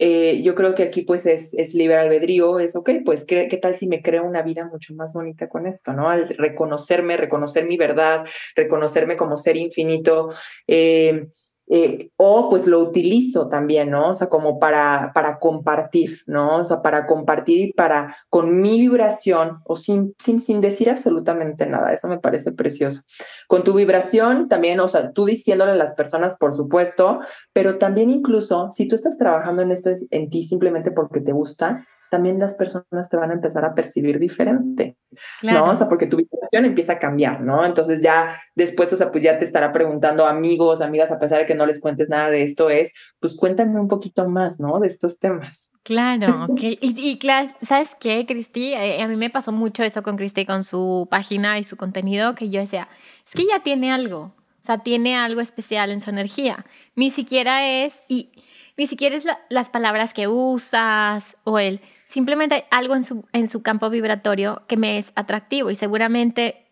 eh, yo creo que aquí pues es, es albedrío, es ok, pues ¿qué, ¿qué, tal si me creo una vida mucho más bonita con esto, ¿no? Al reconocerme, reconocer mi verdad, reconocerme como ser infinito, eh, eh, o pues lo utilizo también, ¿no? O sea, como para, para compartir, ¿no? O sea, para compartir y para, con mi vibración o sin, sin, sin decir absolutamente nada, eso me parece precioso. Con tu vibración también, o sea, tú diciéndole a las personas, por supuesto, pero también incluso si tú estás trabajando en esto en ti simplemente porque te gusta, también las personas te van a empezar a percibir diferente, ¿no? O sea, porque tu vibración empieza a cambiar, ¿no? Entonces ya después, o sea, pues ya te estará preguntando amigos, amigas, a pesar de que no les cuentes nada de esto, es, pues cuéntame un poquito más, ¿no? De estos temas. Claro, okay. y, y ¿sabes qué, Cristi? Eh, a mí me pasó mucho eso con Cristi, con su página y su contenido, que yo decía, es que ya tiene algo, o sea, tiene algo especial en su energía. Ni siquiera es, y ni siquiera es las palabras que usas o el simplemente hay algo en su, en su campo vibratorio que me es atractivo y seguramente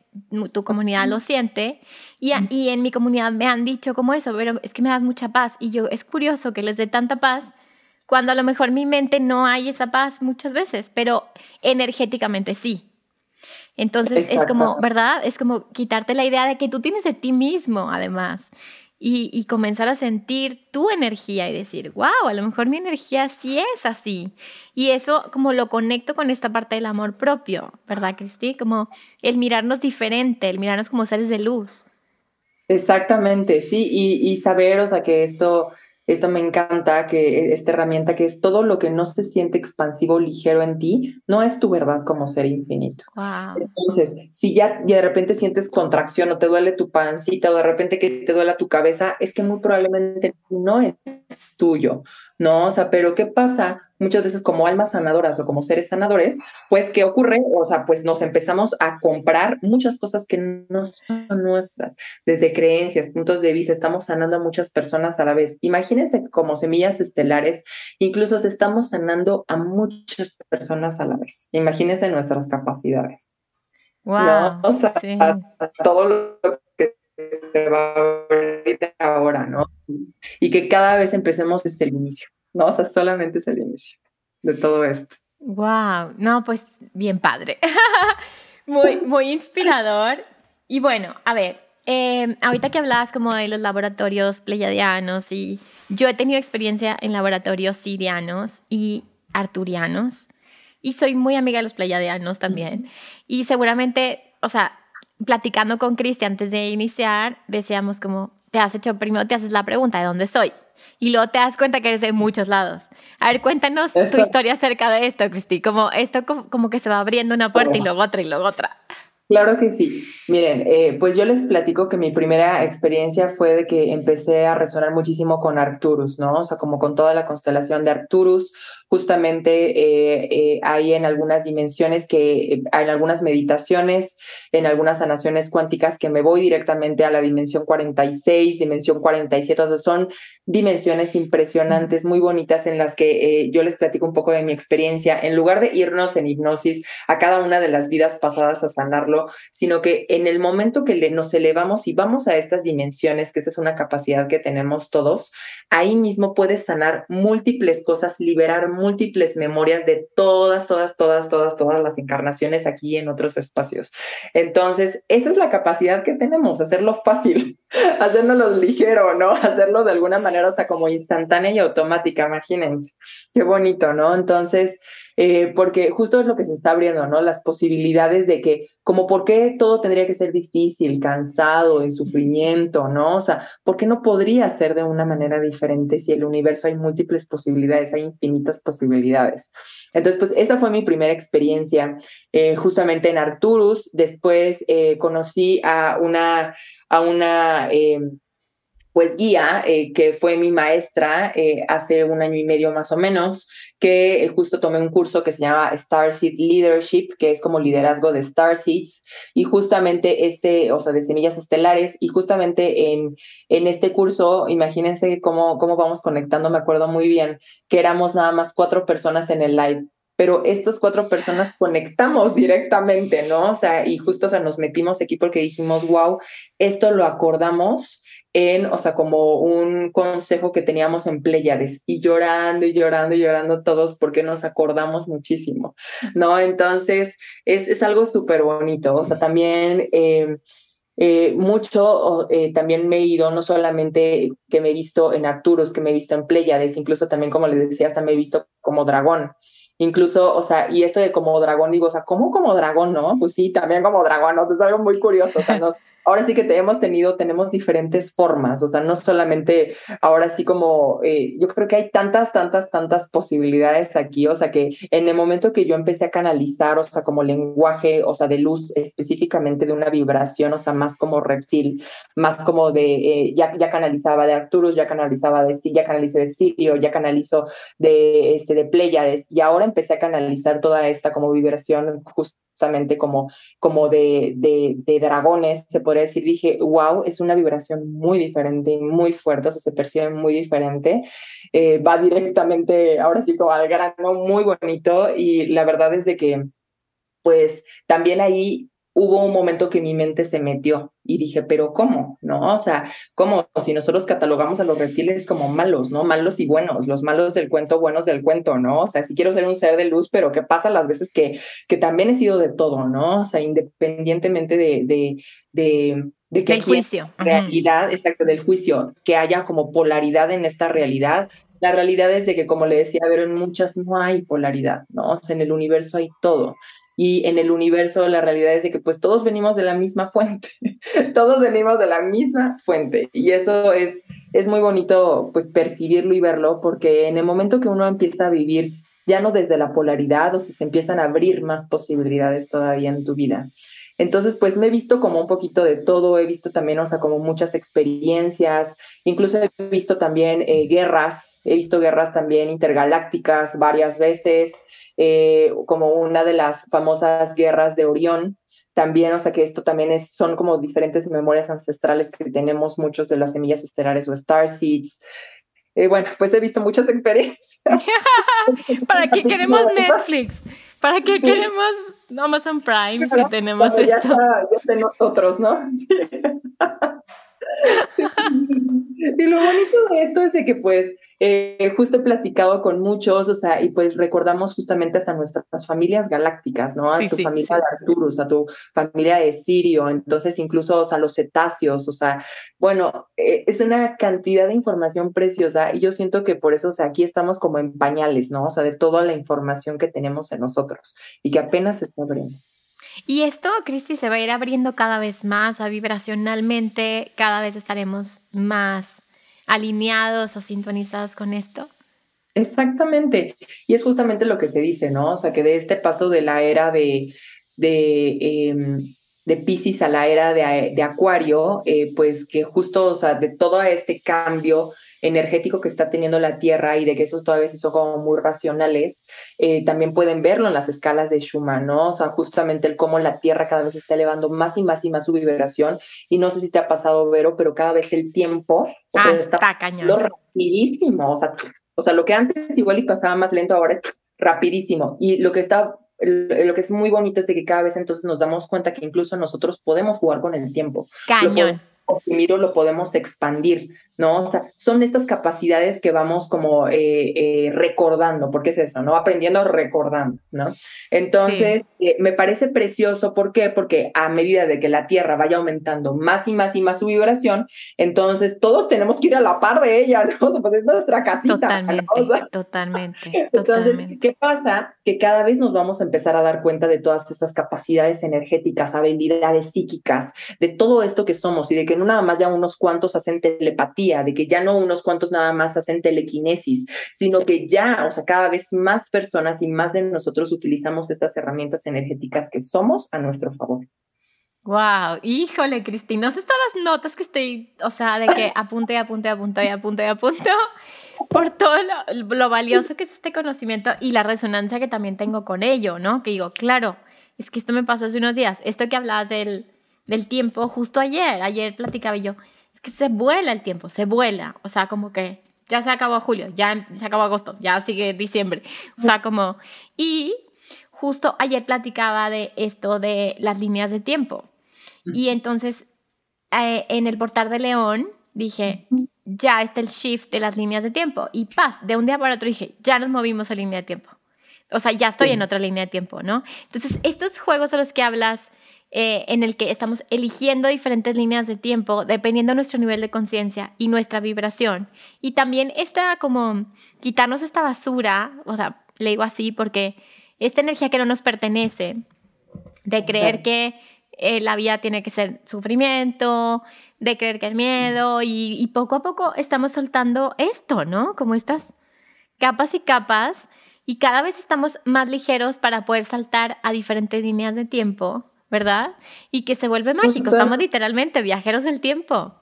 tu comunidad lo siente y, y, en mi comunidad me han dicho como eso, pero es que me das mucha paz y yo es curioso que les dé tanta paz cuando a lo mejor mi mente no hay esa paz muchas veces, pero energéticamente sí. Entonces es como, ¿verdad? Es como quitarte la idea de que tú tienes de ti mismo, además y, comenzar a sentir tu energía y decir, wow, a lo mejor mi energía sí es así. Y eso como lo conecto con esta parte del amor propio, ¿verdad, Cristi? Como el mirarnos diferente, el mirarnos como seres de luz. Exactamente, sí, y, y saber, o sea, que esto esto me encanta, que esta herramienta que es todo lo que no se siente expansivo, ligero en ti, no es tu verdad como ser infinito. Entonces, si ya, ya de repente sientes contracción o te duele tu pancita o de repente que te duele tu cabeza, es que muy probablemente no es tuyo, ¿no? O sea, pero ¿qué pasa? Muchas veces como almas sanadoras o como seres sanadores, pues ¿qué ocurre? O sea, pues nos empezamos a comprar muchas cosas que no son nuestras, desde creencias, puntos de vista, estamos sanando a muchas personas a la vez. Imagínense que como semillas estelares, incluso estamos sanando a muchas personas a la vez. Imagínense nuestras capacidades. Wow. O sea, todo lo que se va a abrir ahora, ¿no? Y que cada vez empecemos desde el inicio, ¿no? O sea, solamente es el inicio de todo esto. Wow, no, pues bien padre. muy, muy inspirador. Y bueno, a ver, em, ahorita que hablabas como de los laboratorios pleyadianos y yo he tenido experiencia en laboratorios sirianos y arturianos y soy muy amiga de los pleyadianos también. Y seguramente, o sea, platicando con Cristi antes de iniciar, decíamos como, te has hecho, primero te haces la pregunta de dónde soy. Y luego te das cuenta que eres de muchos lados. A ver, cuéntanos tu historia acerca de esto, Cristi. Como esto como, que se va abriendo una puerta y luego otra y luego otra. Claro que sí. Miren, eh, pues yo les platico que mi primera experiencia fue de que empecé a resonar muchísimo con Arcturus, ¿no? O sea, como con toda la constelación de Arcturus, justamente eh, eh, hay en algunas dimensiones que, hay en algunas meditaciones, en algunas sanaciones cuánticas que me voy directamente a la dimensión 46, dimensión 47, o sea, son dimensiones impresionantes, muy bonitas en las que eh, yo les platico un poco de mi experiencia, en lugar de irnos en hipnosis a cada una de las vidas pasadas a sanarlo, sino que en el momento que nos elevamos y vamos a estas dimensiones, que esa es una capacidad que tenemos todos, ahí mismo puedes sanar múltiples cosas, liberar múltiples memorias de todas, todas, todas, todas, todas las encarnaciones aquí en otros espacios. Entonces, esa es la capacidad que tenemos, hacerlo fácil, hacerlo ligero, ¿no? Hacerlo de alguna manera, o sea, como instantánea y automática, imagínense. Qué bonito, ¿no? Entonces, eh, porque justo es lo que se está abriendo, ¿no? Las posibilidades de que, como por qué todo tendría que ser difícil, cansado, en sufrimiento, ¿no? O sea, ¿por qué no podría ser de una manera diferente si el universo hay múltiples posibilidades, hay infinitas posibilidades? Entonces, pues esa fue mi primera experiencia eh, justamente en Arturus. Después eh, conocí a una, a una pues guía, eh, que fue mi maestra eh, hace un año y medio más o menos, que eh, justo tomé un curso que se llama Starseed Leadership, que es como liderazgo de Starseeds, y justamente este, o sea, de semillas estelares, y justamente en, en este curso, imagínense cómo, cómo vamos conectando, me acuerdo muy bien, que éramos nada más cuatro personas en el live pero estas cuatro personas conectamos directamente, ¿no? O sea, y justo, o sea, nos metimos aquí porque dijimos, wow, esto lo acordamos en, o sea, como un consejo que teníamos en Pléyades y llorando y llorando y llorando todos porque nos acordamos muchísimo, ¿no? Entonces, es, es algo súper bonito, o sea, también... Eh, eh, mucho eh, también me he ido, no solamente que me he visto en Arturos, que me he visto en Pléyades, incluso también, como les decía, hasta me he visto como dragón. Incluso, o sea, y esto de como dragón, digo, o sea, ¿cómo como dragón, no? Pues sí, también como dragón, ¿no? Es algo muy curioso, o sea, nos, ahora sí que te hemos tenido, tenemos diferentes formas, o sea, no solamente ahora sí como, eh, yo creo que hay tantas, tantas, tantas posibilidades aquí, o sea, que en el momento que yo empecé a canalizar, o sea, como lenguaje, o sea, de luz específicamente de una vibración, o sea, más como reptil, más como de, eh, ya, ya canalizaba de Arturus, ya canalizaba de, ya canalizo de Sirio, ya canalizo de, este, de Pleiades, y ahora empecé a canalizar toda esta como vibración justamente como, como de, de, dragones, se podría decir, dije, wow, es una vibración muy diferente y muy fuerte, o sea, se percibe muy diferente, eh, va directamente, ahora sí, como al grano, muy bonito, y la verdad es de que, pues, también ahí hubo un momento que mi mente se metió y dije, pero ¿cómo? ¿No? O sea, ¿cómo? Si nosotros catalogamos a los reptiles como malos, ¿no? Malos y buenos, los malos del cuento, buenos del cuento, ¿no? O sea, si quiero ser un ser de luz, pero ¿qué pasa las veces que, que también he sido de todo, ¿no? O sea, independientemente de, de, de, de que del juicio. realidad, exacto, del juicio, que haya como polaridad en esta realidad, la realidad es de que, como le decía, ver en muchas no hay polaridad, ¿no? O sea, en el universo hay todo. Y en el universo la realidad es de que pues todos venimos de la misma fuente, todos venimos de la misma fuente y eso es, es muy bonito pues percibirlo y verlo porque en el momento que uno empieza a vivir ya no desde la polaridad o si se empiezan a abrir más posibilidades todavía en tu vida. Entonces, pues me he visto como un poquito de todo, he visto también, o sea, como muchas experiencias, incluso he visto también eh, guerras, he visto guerras también intergalácticas varias veces, eh, como una de las famosas guerras de Orión, también, o sea, que esto también es, son como diferentes memorias ancestrales que tenemos muchos de las semillas estelares o star seeds. Eh, bueno, pues he visto muchas experiencias. ¿Para qué queremos Netflix? ¿Para qué queremos Amazon Prime si tenemos esto? Ya está, ya nosotros, ¿no? y lo bonito de esto es de que pues eh, justo he platicado con muchos, o sea, y pues recordamos justamente hasta nuestras familias galácticas, ¿no? A tu familia de Arturus, a tu familia de Sirio, entonces incluso, o sea, los cetáceos, o sea, bueno, eh, es una cantidad de información preciosa y yo siento que por eso, o sea, aquí estamos como en pañales, ¿no? O sea, de toda la información que tenemos en nosotros y que apenas se está abriendo. Y esto, Cristi, se va a ir abriendo cada vez más, o vibracionalmente, cada vez estaremos más alineados o sintonizados con esto? Exactamente. Y es justamente lo que se dice, ¿no? O sea, que de este paso de la era de, de, em, de Pisces a la era de, de Acuario, eh, pues que justo, o sea, de todo este cambio energético que está teniendo la Tierra y de que esos todavía son como muy racionales, eh, también pueden verlo en las escalas de Schumann, ¿no? O sea, justamente el cómo la Tierra cada vez está elevando más y más y más su vibración. Y no sé si te ha pasado, Vero, pero cada vez el tiempo o sea, ah, está, cañón. Lo rapidísimo, o sea, o sea, lo que antes igual y pasaba más lento, ahora es rapidísimo. Y lo que está lo que es muy bonito es de que cada vez entonces nos damos cuenta que incluso nosotros podemos jugar con el tiempo. Cañón oprimir o lo podemos expandir, ¿no? O sea, son estas capacidades que vamos como eh, eh, recordando, porque es eso, ¿no? Aprendiendo recordando, ¿no? Entonces, eh, me parece precioso, ¿por qué? Porque a medida de que la Tierra vaya aumentando más y más y más su vibración, entonces todos tenemos que ir a la par de ella, ¿no? O sea, pues es nuestra casita. Totalmente, totalmente. Entonces, ¿qué pasa? Que cada vez nos vamos a empezar a dar cuenta de todas estas capacidades energéticas, habilidades psíquicas, de todo esto que somos y de que no nada más ya unos cuantos hacen telepatía, de que ya no unos cuantos nada más hacen telequinesis, sino que ya, o sea, cada vez más personas y más de nosotros utilizamos estas herramientas energéticas que somos a nuestro favor. Wow, híjole, Cristina, no sé todas las notas que estoy, o sea, de que apunte, apunte, apunto y apunto y apunto por todo lo, lo, valioso que es este conocimiento y la resonancia que también tengo con ello, ¿no? Que digo, claro, es que esto me pasó hace unos días, esto que hablabas del, del tiempo justo ayer. Ayer platicaba yo, es que se vuela el tiempo, se vuela. O sea, como que ya se acabó julio, ya se acabó agosto, ya sigue diciembre. O sea, como... Y justo ayer platicaba de esto de las líneas de tiempo. Y entonces, eh, en el portal de León, dije, ya está el shift de las líneas de tiempo. Y paz, de un día para otro dije, ya nos movimos a línea de tiempo. O sea, ya estoy en otra línea de tiempo, ¿no? Entonces, estos juegos a los que hablas eh, en el que estamos eligiendo diferentes líneas de tiempo dependiendo de nuestro nivel de conciencia y nuestra vibración. Y también esta como quitarnos esta basura, o sea, le digo así porque esta energía que no nos pertenece, de creer que eh, la vida tiene que ser sufrimiento, de creer que el miedo y, y poco a poco estamos soltando esto, ¿no? Como estas capas y capas y cada vez estamos más ligeros para poder saltar a diferentes líneas de tiempo ¿verdad? Y que se vuelve mágico. Estamos literalmente viajeros del tiempo.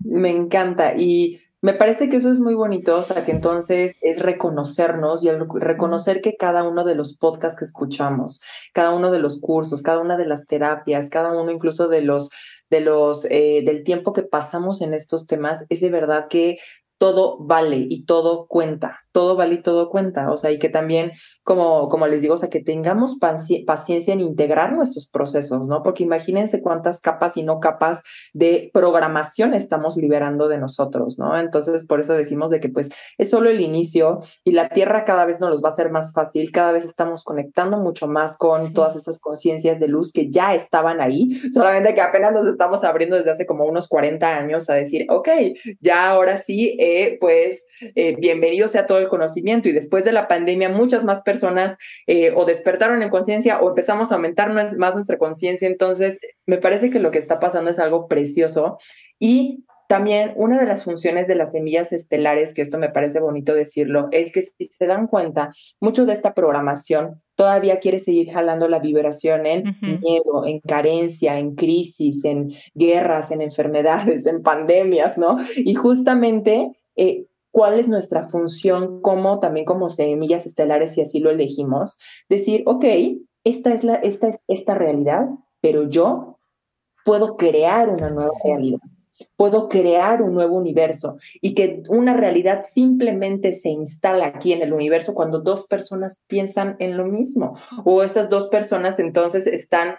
Me encanta y me parece que eso es muy bonito, o sea, que entonces es reconocernos y reconocer que cada uno de los podcasts que escuchamos, cada uno de los cursos, cada una de las terapias, cada uno incluso de los de los eh, del tiempo que pasamos en estos temas es de verdad que todo vale y todo cuenta todo vale y todo cuenta, o sea, y que también, como, como les digo, o sea, que tengamos paciencia en integrar nuestros procesos, ¿no? Porque imagínense cuántas capas y no capas de programación estamos liberando de nosotros, ¿no? Entonces, por eso decimos de que pues es solo el inicio y la Tierra cada vez nos los va a hacer más fácil, cada vez estamos conectando mucho más con todas esas conciencias de luz que ya estaban ahí, solamente que apenas nos estamos abriendo desde hace como unos 40 años a decir, ok, ya ahora sí, eh, pues eh, bienvenido sea todo el conocimiento y después de la pandemia muchas más personas eh, o despertaron en conciencia o empezamos a aumentar más nuestra conciencia. Entonces, me parece que lo que está pasando es algo precioso y también una de las funciones de las semillas estelares, que esto me parece bonito decirlo, es que si se dan cuenta, mucho de esta programación todavía quiere seguir jalando la vibración en miedo, en carencia, en crisis, en guerras, en enfermedades, en pandemias, ¿no? Y justamente, eh, ¿cuál es nuestra función como también como semillas estelares, si así lo elegimos? Decir, ok, esta es, la, esta es esta realidad, pero yo puedo crear una nueva realidad puedo crear un nuevo universo y que una realidad simplemente se instala aquí en el universo cuando dos personas piensan en lo mismo o estas dos personas entonces están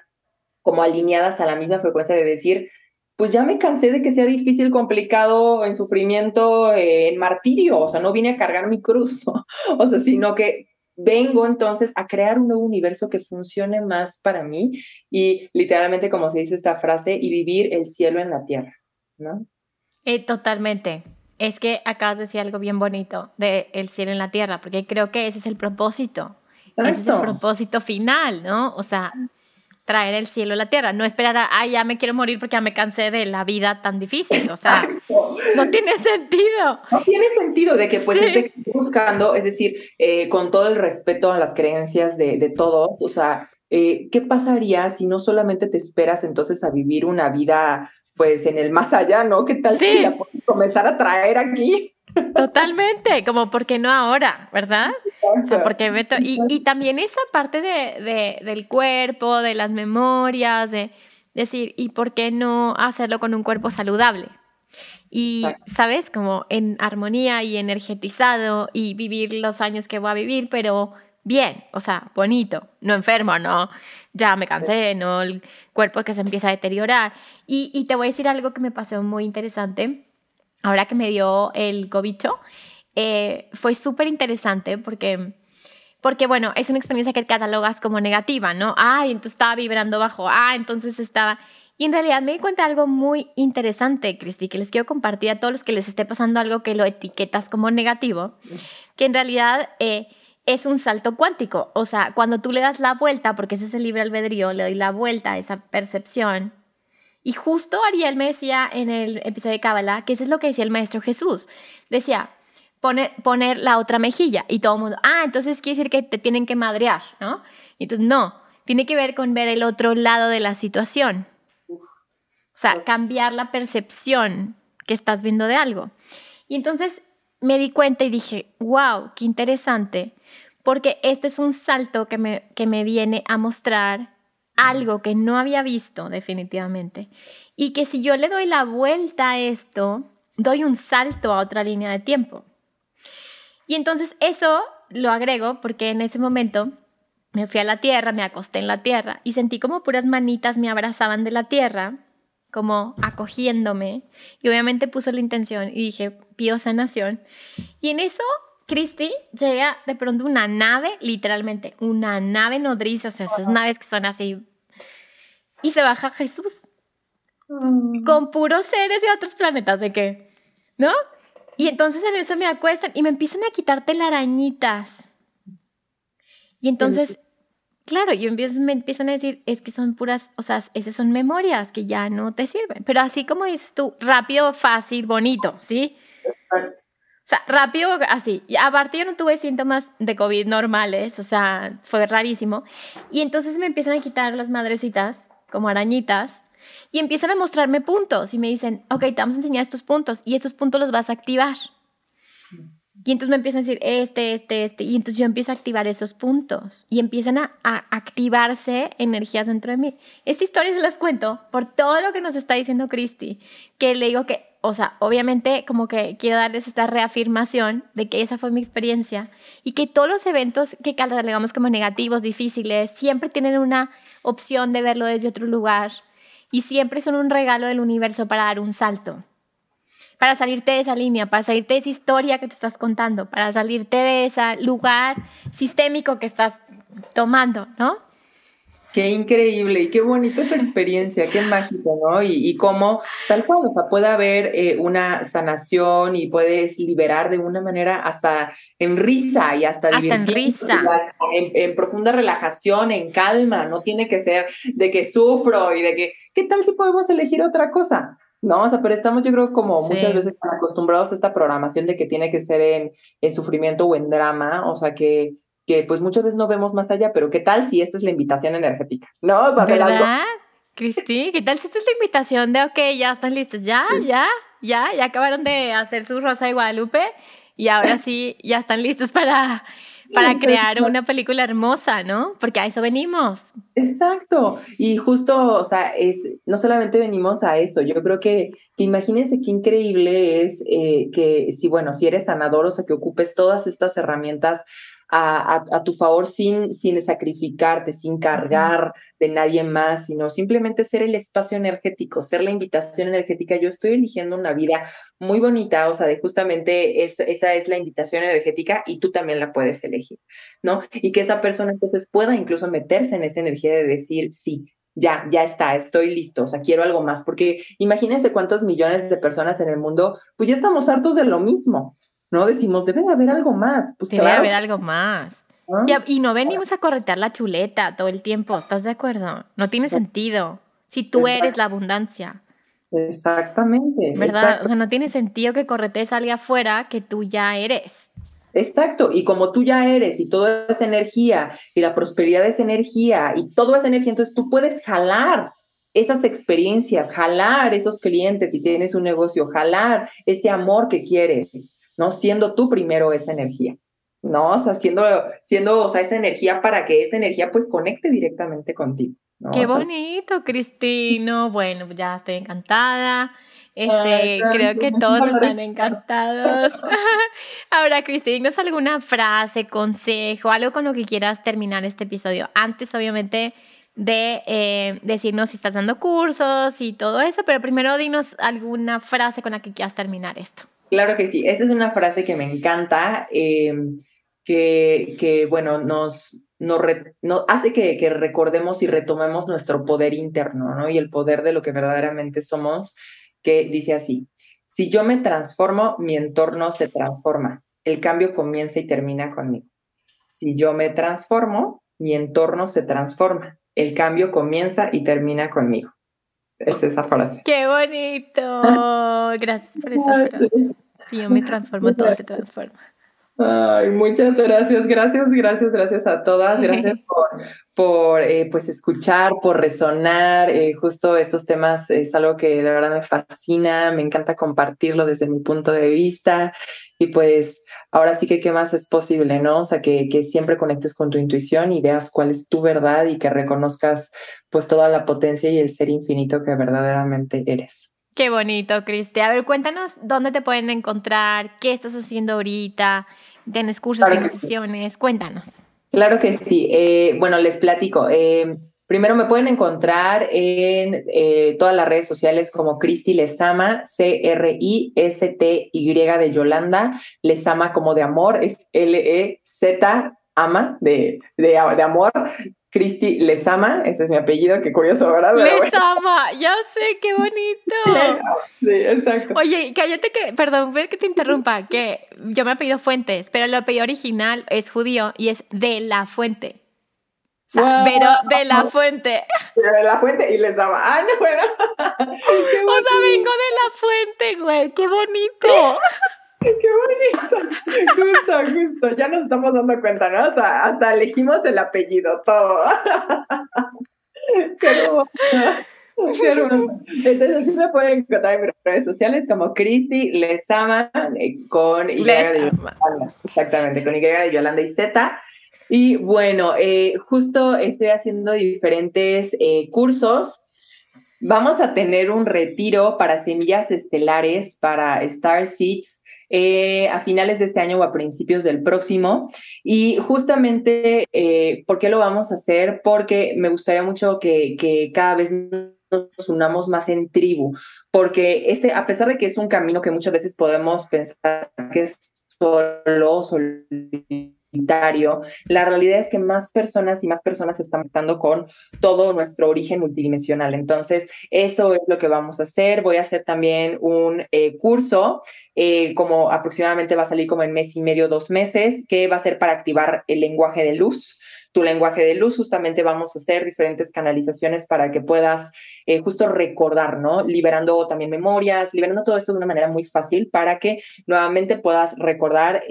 como alineadas a la misma frecuencia de decir, pues ya me cansé de que sea difícil, complicado, en sufrimiento, en martirio, o sea, no vine a cargar mi cruz, o sea, sino que vengo entonces a crear un nuevo universo que funcione más para mí y literalmente como se dice esta frase, y vivir el cielo en la tierra. ¿no? Eh, totalmente. Es que acabas de decir algo bien bonito de el cielo en la tierra, porque creo que ese es el propósito. Ese es el propósito final, ¿no? O sea, traer el cielo a la tierra, no esperar a, ay, ya me quiero morir porque ya me cansé de la vida tan difícil, o sea, no tiene sentido. No tiene sentido de que pues buscando, es decir, eh, con todo el respeto a las creencias de, de todos, o sea, eh, ¿qué pasaría si no solamente te esperas entonces a vivir una vida pues en el más allá, ¿no? ¿Qué tal si la comenzar a traer aquí? Totalmente, como porque no ahora, ¿verdad? O sea, porque meto, y, y también esa parte de, de, del cuerpo, de las memorias, de decir, ¿y por qué no hacerlo con un cuerpo saludable? Y, ¿sabes? Como en armonía y energetizado y vivir los años que voy a vivir, pero bien, o sea, bonito, no enfermo, no, ya me cansé, no, el cuerpo que se empieza a deteriorar. Y, te voy a decir algo que me pasó muy interesante, ahora que me dio el cobicho, eh, fue súper interesante porque... Porque, bueno, es una experiencia que catalogas como negativa, ¿no? Ay, entonces estaba vibrando bajo. Ah, entonces estaba... Y en realidad me di cuenta de algo muy interesante, Cristi, que les quiero compartir a todos los que les esté pasando algo que lo etiquetas como negativo, que en realidad eh, es un salto cuántico. O sea, cuando tú le das la vuelta, porque ese es el libre albedrío, le doy la vuelta a esa percepción. Y justo Ariel me decía en el episodio de Cábala que eso es lo que decía el Maestro Jesús. Decía, poner, poner la otra mejilla. Y todo el mundo, ah, entonces quiere decir que te tienen que madrear, ¿no? Y entonces, no, tiene que ver con ver el otro lado de la situación. O sea, cambiar la percepción que estás viendo de algo. Y entonces me di cuenta y dije, wow, qué interesante porque este es un salto que me, que me viene a mostrar algo que no había visto definitivamente. Y que si yo le doy la vuelta a esto, doy un salto a otra línea de tiempo. Y entonces eso lo agrego porque en ese momento me fui a la tierra, me acosté en la tierra y sentí como puras manitas me abrazaban de la tierra, como acogiéndome. Y obviamente puso la intención y dije, pido sanación. Y en eso Christy llega de pronto una nave, literalmente, una nave nodriza, o sea, esas naves que son así. Y se baja Jesús. Mm. Con puros seres de otros planetas, ¿de qué? ¿No? Y entonces en eso me acuestan y me empiezan a quitar telarañitas. Y entonces, claro, yo empiezo, me empiezan a decir, es que son puras, o sea, esas son memorias que ya no te sirven. Pero así como dices tú, rápido, fácil, bonito, ¿sí? O sea, rápido, así. Y aparte yo no tuve síntomas de COVID normales, o sea, fue rarísimo. Y entonces me empiezan a quitar las madrecitas, como arañitas, y empiezan a mostrarme puntos y me dicen, ok, te vamos a enseñar estos puntos y estos puntos los vas a activar. Y entonces me empiezan a decir este, este, este, y entonces yo empiezo a activar esos puntos y empiezan a, a, activarse energías dentro de mí. Esta historia se las cuento por todo lo que nos está diciendo Christy, que le digo que o sea, obviamente como que quiero darles esta reafirmación de que esa fue mi experiencia y que todos los eventos que catalogamos como negativos, difíciles, siempre tienen una opción de verlo desde otro lugar y siempre son un regalo del universo para dar un salto, para salirte de esa línea, para salirte de esa historia que te estás contando, para salirte de ese lugar sistémico que estás tomando, ¿no? Qué increíble y qué bonita tu experiencia, qué mágico, ¿no? Y, y cómo tal cual, o sea, puede haber eh, una sanación y puedes liberar de una manera hasta en risa y hasta, hasta en risa. En, en, profunda relajación, en calma, no tiene que ser de que sufro y de que, ¿qué tal si podemos elegir otra cosa? No, o sea, pero estamos yo creo como muchas veces acostumbrados a esta programación de que tiene que ser en, en sufrimiento o en drama, o sea, que que pues muchas veces no vemos más allá, pero ¿qué tal si esta es la invitación energética? ¿No? ¿Verdad? Cristi, ¿qué tal si esta es la invitación de, ok, ya están listos, ya, ya, ya, ya acabaron de hacer su Rosa de Guadalupe y ahora sí, ya están listos para, para crear una película hermosa, ¿no? Porque a eso venimos. Exacto. Y justo, o sea, es, no solamente venimos a eso, yo creo que, imagínense qué increíble es eh, que si, bueno, si eres sanador, o sea, que ocupes todas estas herramientas a, tu favor sin, sin sacrificarte, sin cargar de nadie más, sino simplemente ser el espacio energético, ser la invitación energética. Yo estoy eligiendo una vida muy bonita, o sea, de justamente esa es la invitación energética y tú también la puedes elegir, ¿no? Y que esa persona entonces pueda incluso meterse en esa energía de decir, sí, ya, ya está, estoy listo, o sea, quiero algo más, porque imagínense cuántos millones de personas en el mundo, pues ya estamos hartos de lo mismo, ¿no? Decimos, debe de haber algo más. Pues debe de haber algo más. Y, no venimos a corretear la chuleta todo el tiempo, ¿estás de acuerdo? No tiene sentido. Si tú eres la abundancia. Exactamente. ¿Verdad? O sea, no tiene sentido que corretees a alguien afuera que tú ya eres. Exacto, y como tú ya eres y toda esa energía y la prosperidad es energía y toda esa energía, entonces tú puedes jalar esas experiencias, jalar esos clientes si tienes un negocio, jalar ese amor que quieres. ¿No? Siendo tú primero esa energía, ¿no? O sea, siendo, siendo, o sea, esa energía para que esa energía pues conecte directamente contigo. Qué bonito, Cristino. Bueno, ya estoy encantada. Este, creo que todos están encantados. Ahora, Cristi, ¿no alguna frase, consejo, algo con lo que quieras terminar este episodio? Antes, obviamente, de eh, decirnos si estás dando cursos y todo eso, pero primero dinos alguna frase con la que quieras terminar esto. Claro que sí, esta es una frase que me encanta, eh, que, que, bueno, nos, nos, hace que, que, recordemos y retomemos nuestro poder interno, ¿no? Y el poder de lo que verdaderamente somos, que dice así, si yo me transformo, mi entorno se transforma, el cambio comienza y termina conmigo. Si yo me transformo, mi entorno se transforma, el cambio comienza y termina conmigo. Es esa frase. ¡Qué bonito! Gracias por esa frase. Si yo me transformo, todo se transforma. Ay, muchas gracias, gracias, gracias, gracias a todas, gracias por, por eh, pues escuchar, por resonar, eh, justo estos temas es algo que de verdad me fascina, me encanta compartirlo desde mi punto de vista y pues ahora sí que qué más es posible, ¿no? O sea, que, que siempre conectes con tu intuición y veas cuál es tu verdad y que reconozcas pues toda la potencia y el ser infinito que verdaderamente eres. Qué bonito, Cristi. A ver, cuéntanos dónde te pueden encontrar, qué estás haciendo ahorita, tienes cursos, tienes sesiones, cuéntanos. Claro que sí. Eh, bueno, les platico. Eh, primero me pueden encontrar en eh, todas las redes sociales como Cristi Lesama, C-R-I-S-T-Y de Yolanda, Lesama como de amor, es L-E-Z ama de, de, de, amor. Cristi Lesama, ese es mi apellido, qué curioso, ¿verdad? Lesama, ya sé, qué bonito. Sí, exacto. Oye, cállate que, perdón, que te interrumpa, que yo me apellido Fuentes, pero el apellido original es judío y es de la fuente. pero de la fuente. De la fuente y les daba, ah, no, bueno. o sea, vengo de la fuente, güey, qué bonito. Qué bonito. Justo, justo. Ya nos estamos dando cuenta, ¿no? Hasta, elegimos el apellido, todo. Qué Entonces, aquí me pueden encontrar en mis redes sociales como Cristi Lezama eh, con Y de Yolanda. Exactamente, con Y de Yolanda y Z. Y bueno, eh, justo estoy haciendo diferentes eh, cursos Vamos a tener un retiro para semillas estelares, para Star Seeds, eh, a finales de este año o a principios del próximo. Y justamente, eh, ¿por qué lo vamos a hacer? Porque me gustaría mucho que, cada vez nos unamos más en tribu, porque este, a pesar de que es un camino que muchas veces podemos pensar que es solo, la realidad es que más personas y más personas están conectando con todo nuestro origen multidimensional. Entonces, eso es lo que vamos a hacer. Voy a hacer también un eh, curso, eh, como aproximadamente va a salir como en mes y medio, dos meses, que va a ser para activar el lenguaje de luz tu lenguaje de luz, justamente vamos a hacer diferentes canalizaciones para que puedas eh, justo recordar, ¿no? Liberando también memorias, liberando todo esto de una manera muy fácil para que nuevamente puedas recordar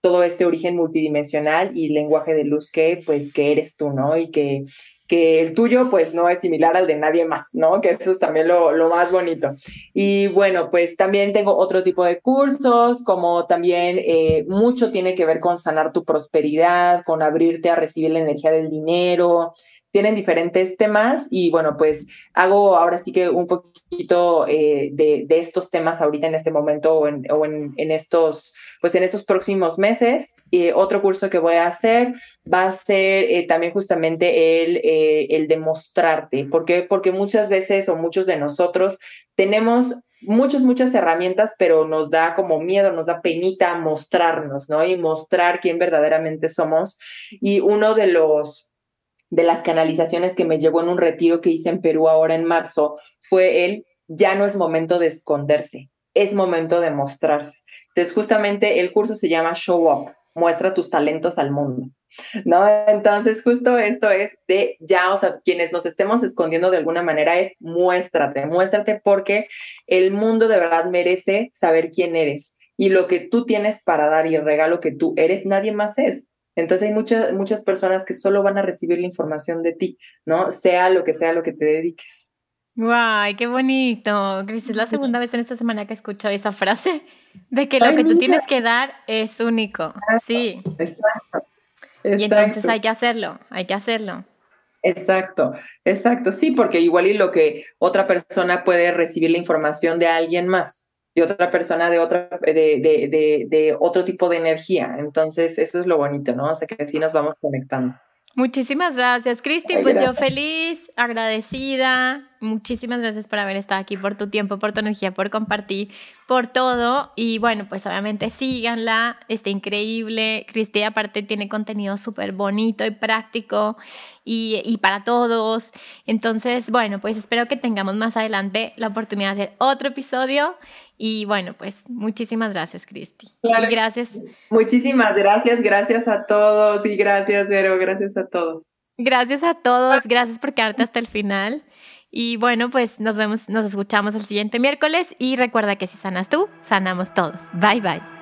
todo este origen multidimensional y lenguaje de luz que, pues, que eres tú, ¿no? Y que, que el tuyo, pues, no es similar al de nadie más, ¿no? Que eso es también lo, lo más bonito. Y bueno, pues también tengo otro tipo de cursos, como también eh, mucho tiene que ver con sanar tu prosperidad, con abrirte a recibir la energía del dinero, tienen diferentes temas y bueno, pues hago ahora sí que un poquito eh, de, de, estos temas ahorita en este momento o en, o en, en estos pues en estos próximos meses. y otro curso que voy a hacer va a ser eh, también justamente el, eh, el demostrarte. ¿Por qué? Porque muchas veces o muchos de nosotros tenemos muchas, muchas herramientas, pero nos da como miedo, nos da penita mostrarnos, ¿no? Y mostrar quién verdaderamente somos. Y uno de los de las canalizaciones que me llegó en un retiro que hice en Perú ahora en marzo fue el ya no es momento de esconderse, es momento de mostrarse. Entonces, justamente el curso se llama Show Up, muestra tus talentos al mundo, ¿no? Entonces, justo esto es de ya, o sea, quienes nos estemos escondiendo de alguna manera es muéstrate, muéstrate porque el mundo de verdad merece saber quién eres y lo que tú tienes para dar y el regalo que tú eres, nadie más es. Entonces hay muchas, muchas personas que solo van a recibir la información de ti, ¿no? Sea lo que sea lo que te dediques. ¡Guay! ¡Qué bonito! Cris, es la segunda vez en esta semana que escucho esa frase de que lo que tú tienes que dar es único. Sí. Exacto. Y entonces hay que hacerlo, hay que hacerlo. Exacto, exacto. Sí, porque igual y lo que otra persona puede recibir la información de alguien más, de otra persona de otra, de, de, de, de otro tipo de energía. Entonces, eso es lo bonito, ¿no? O sea que así nos vamos conectando. Muchísimas gracias, Cristi. Pues yo feliz, agradecida. Muchísimas gracias por haber estado aquí, por tu tiempo, por tu energía, por compartir, por todo. Y bueno, pues obviamente síganla, está increíble. Cristi aparte tiene contenido súper bonito y práctico y, y, para todos. Entonces, bueno, pues espero que tengamos más adelante la oportunidad de hacer otro episodio y bueno, pues muchísimas gracias, Cristi. Y gracias. Muchísimas gracias, gracias a todos y gracias, Vero, gracias a todos. Gracias a todos, gracias por quedarte hasta el final. Y bueno, pues nos vemos, nos escuchamos el siguiente miércoles y recuerda que si sanas tú, sanamos todos. Bye bye.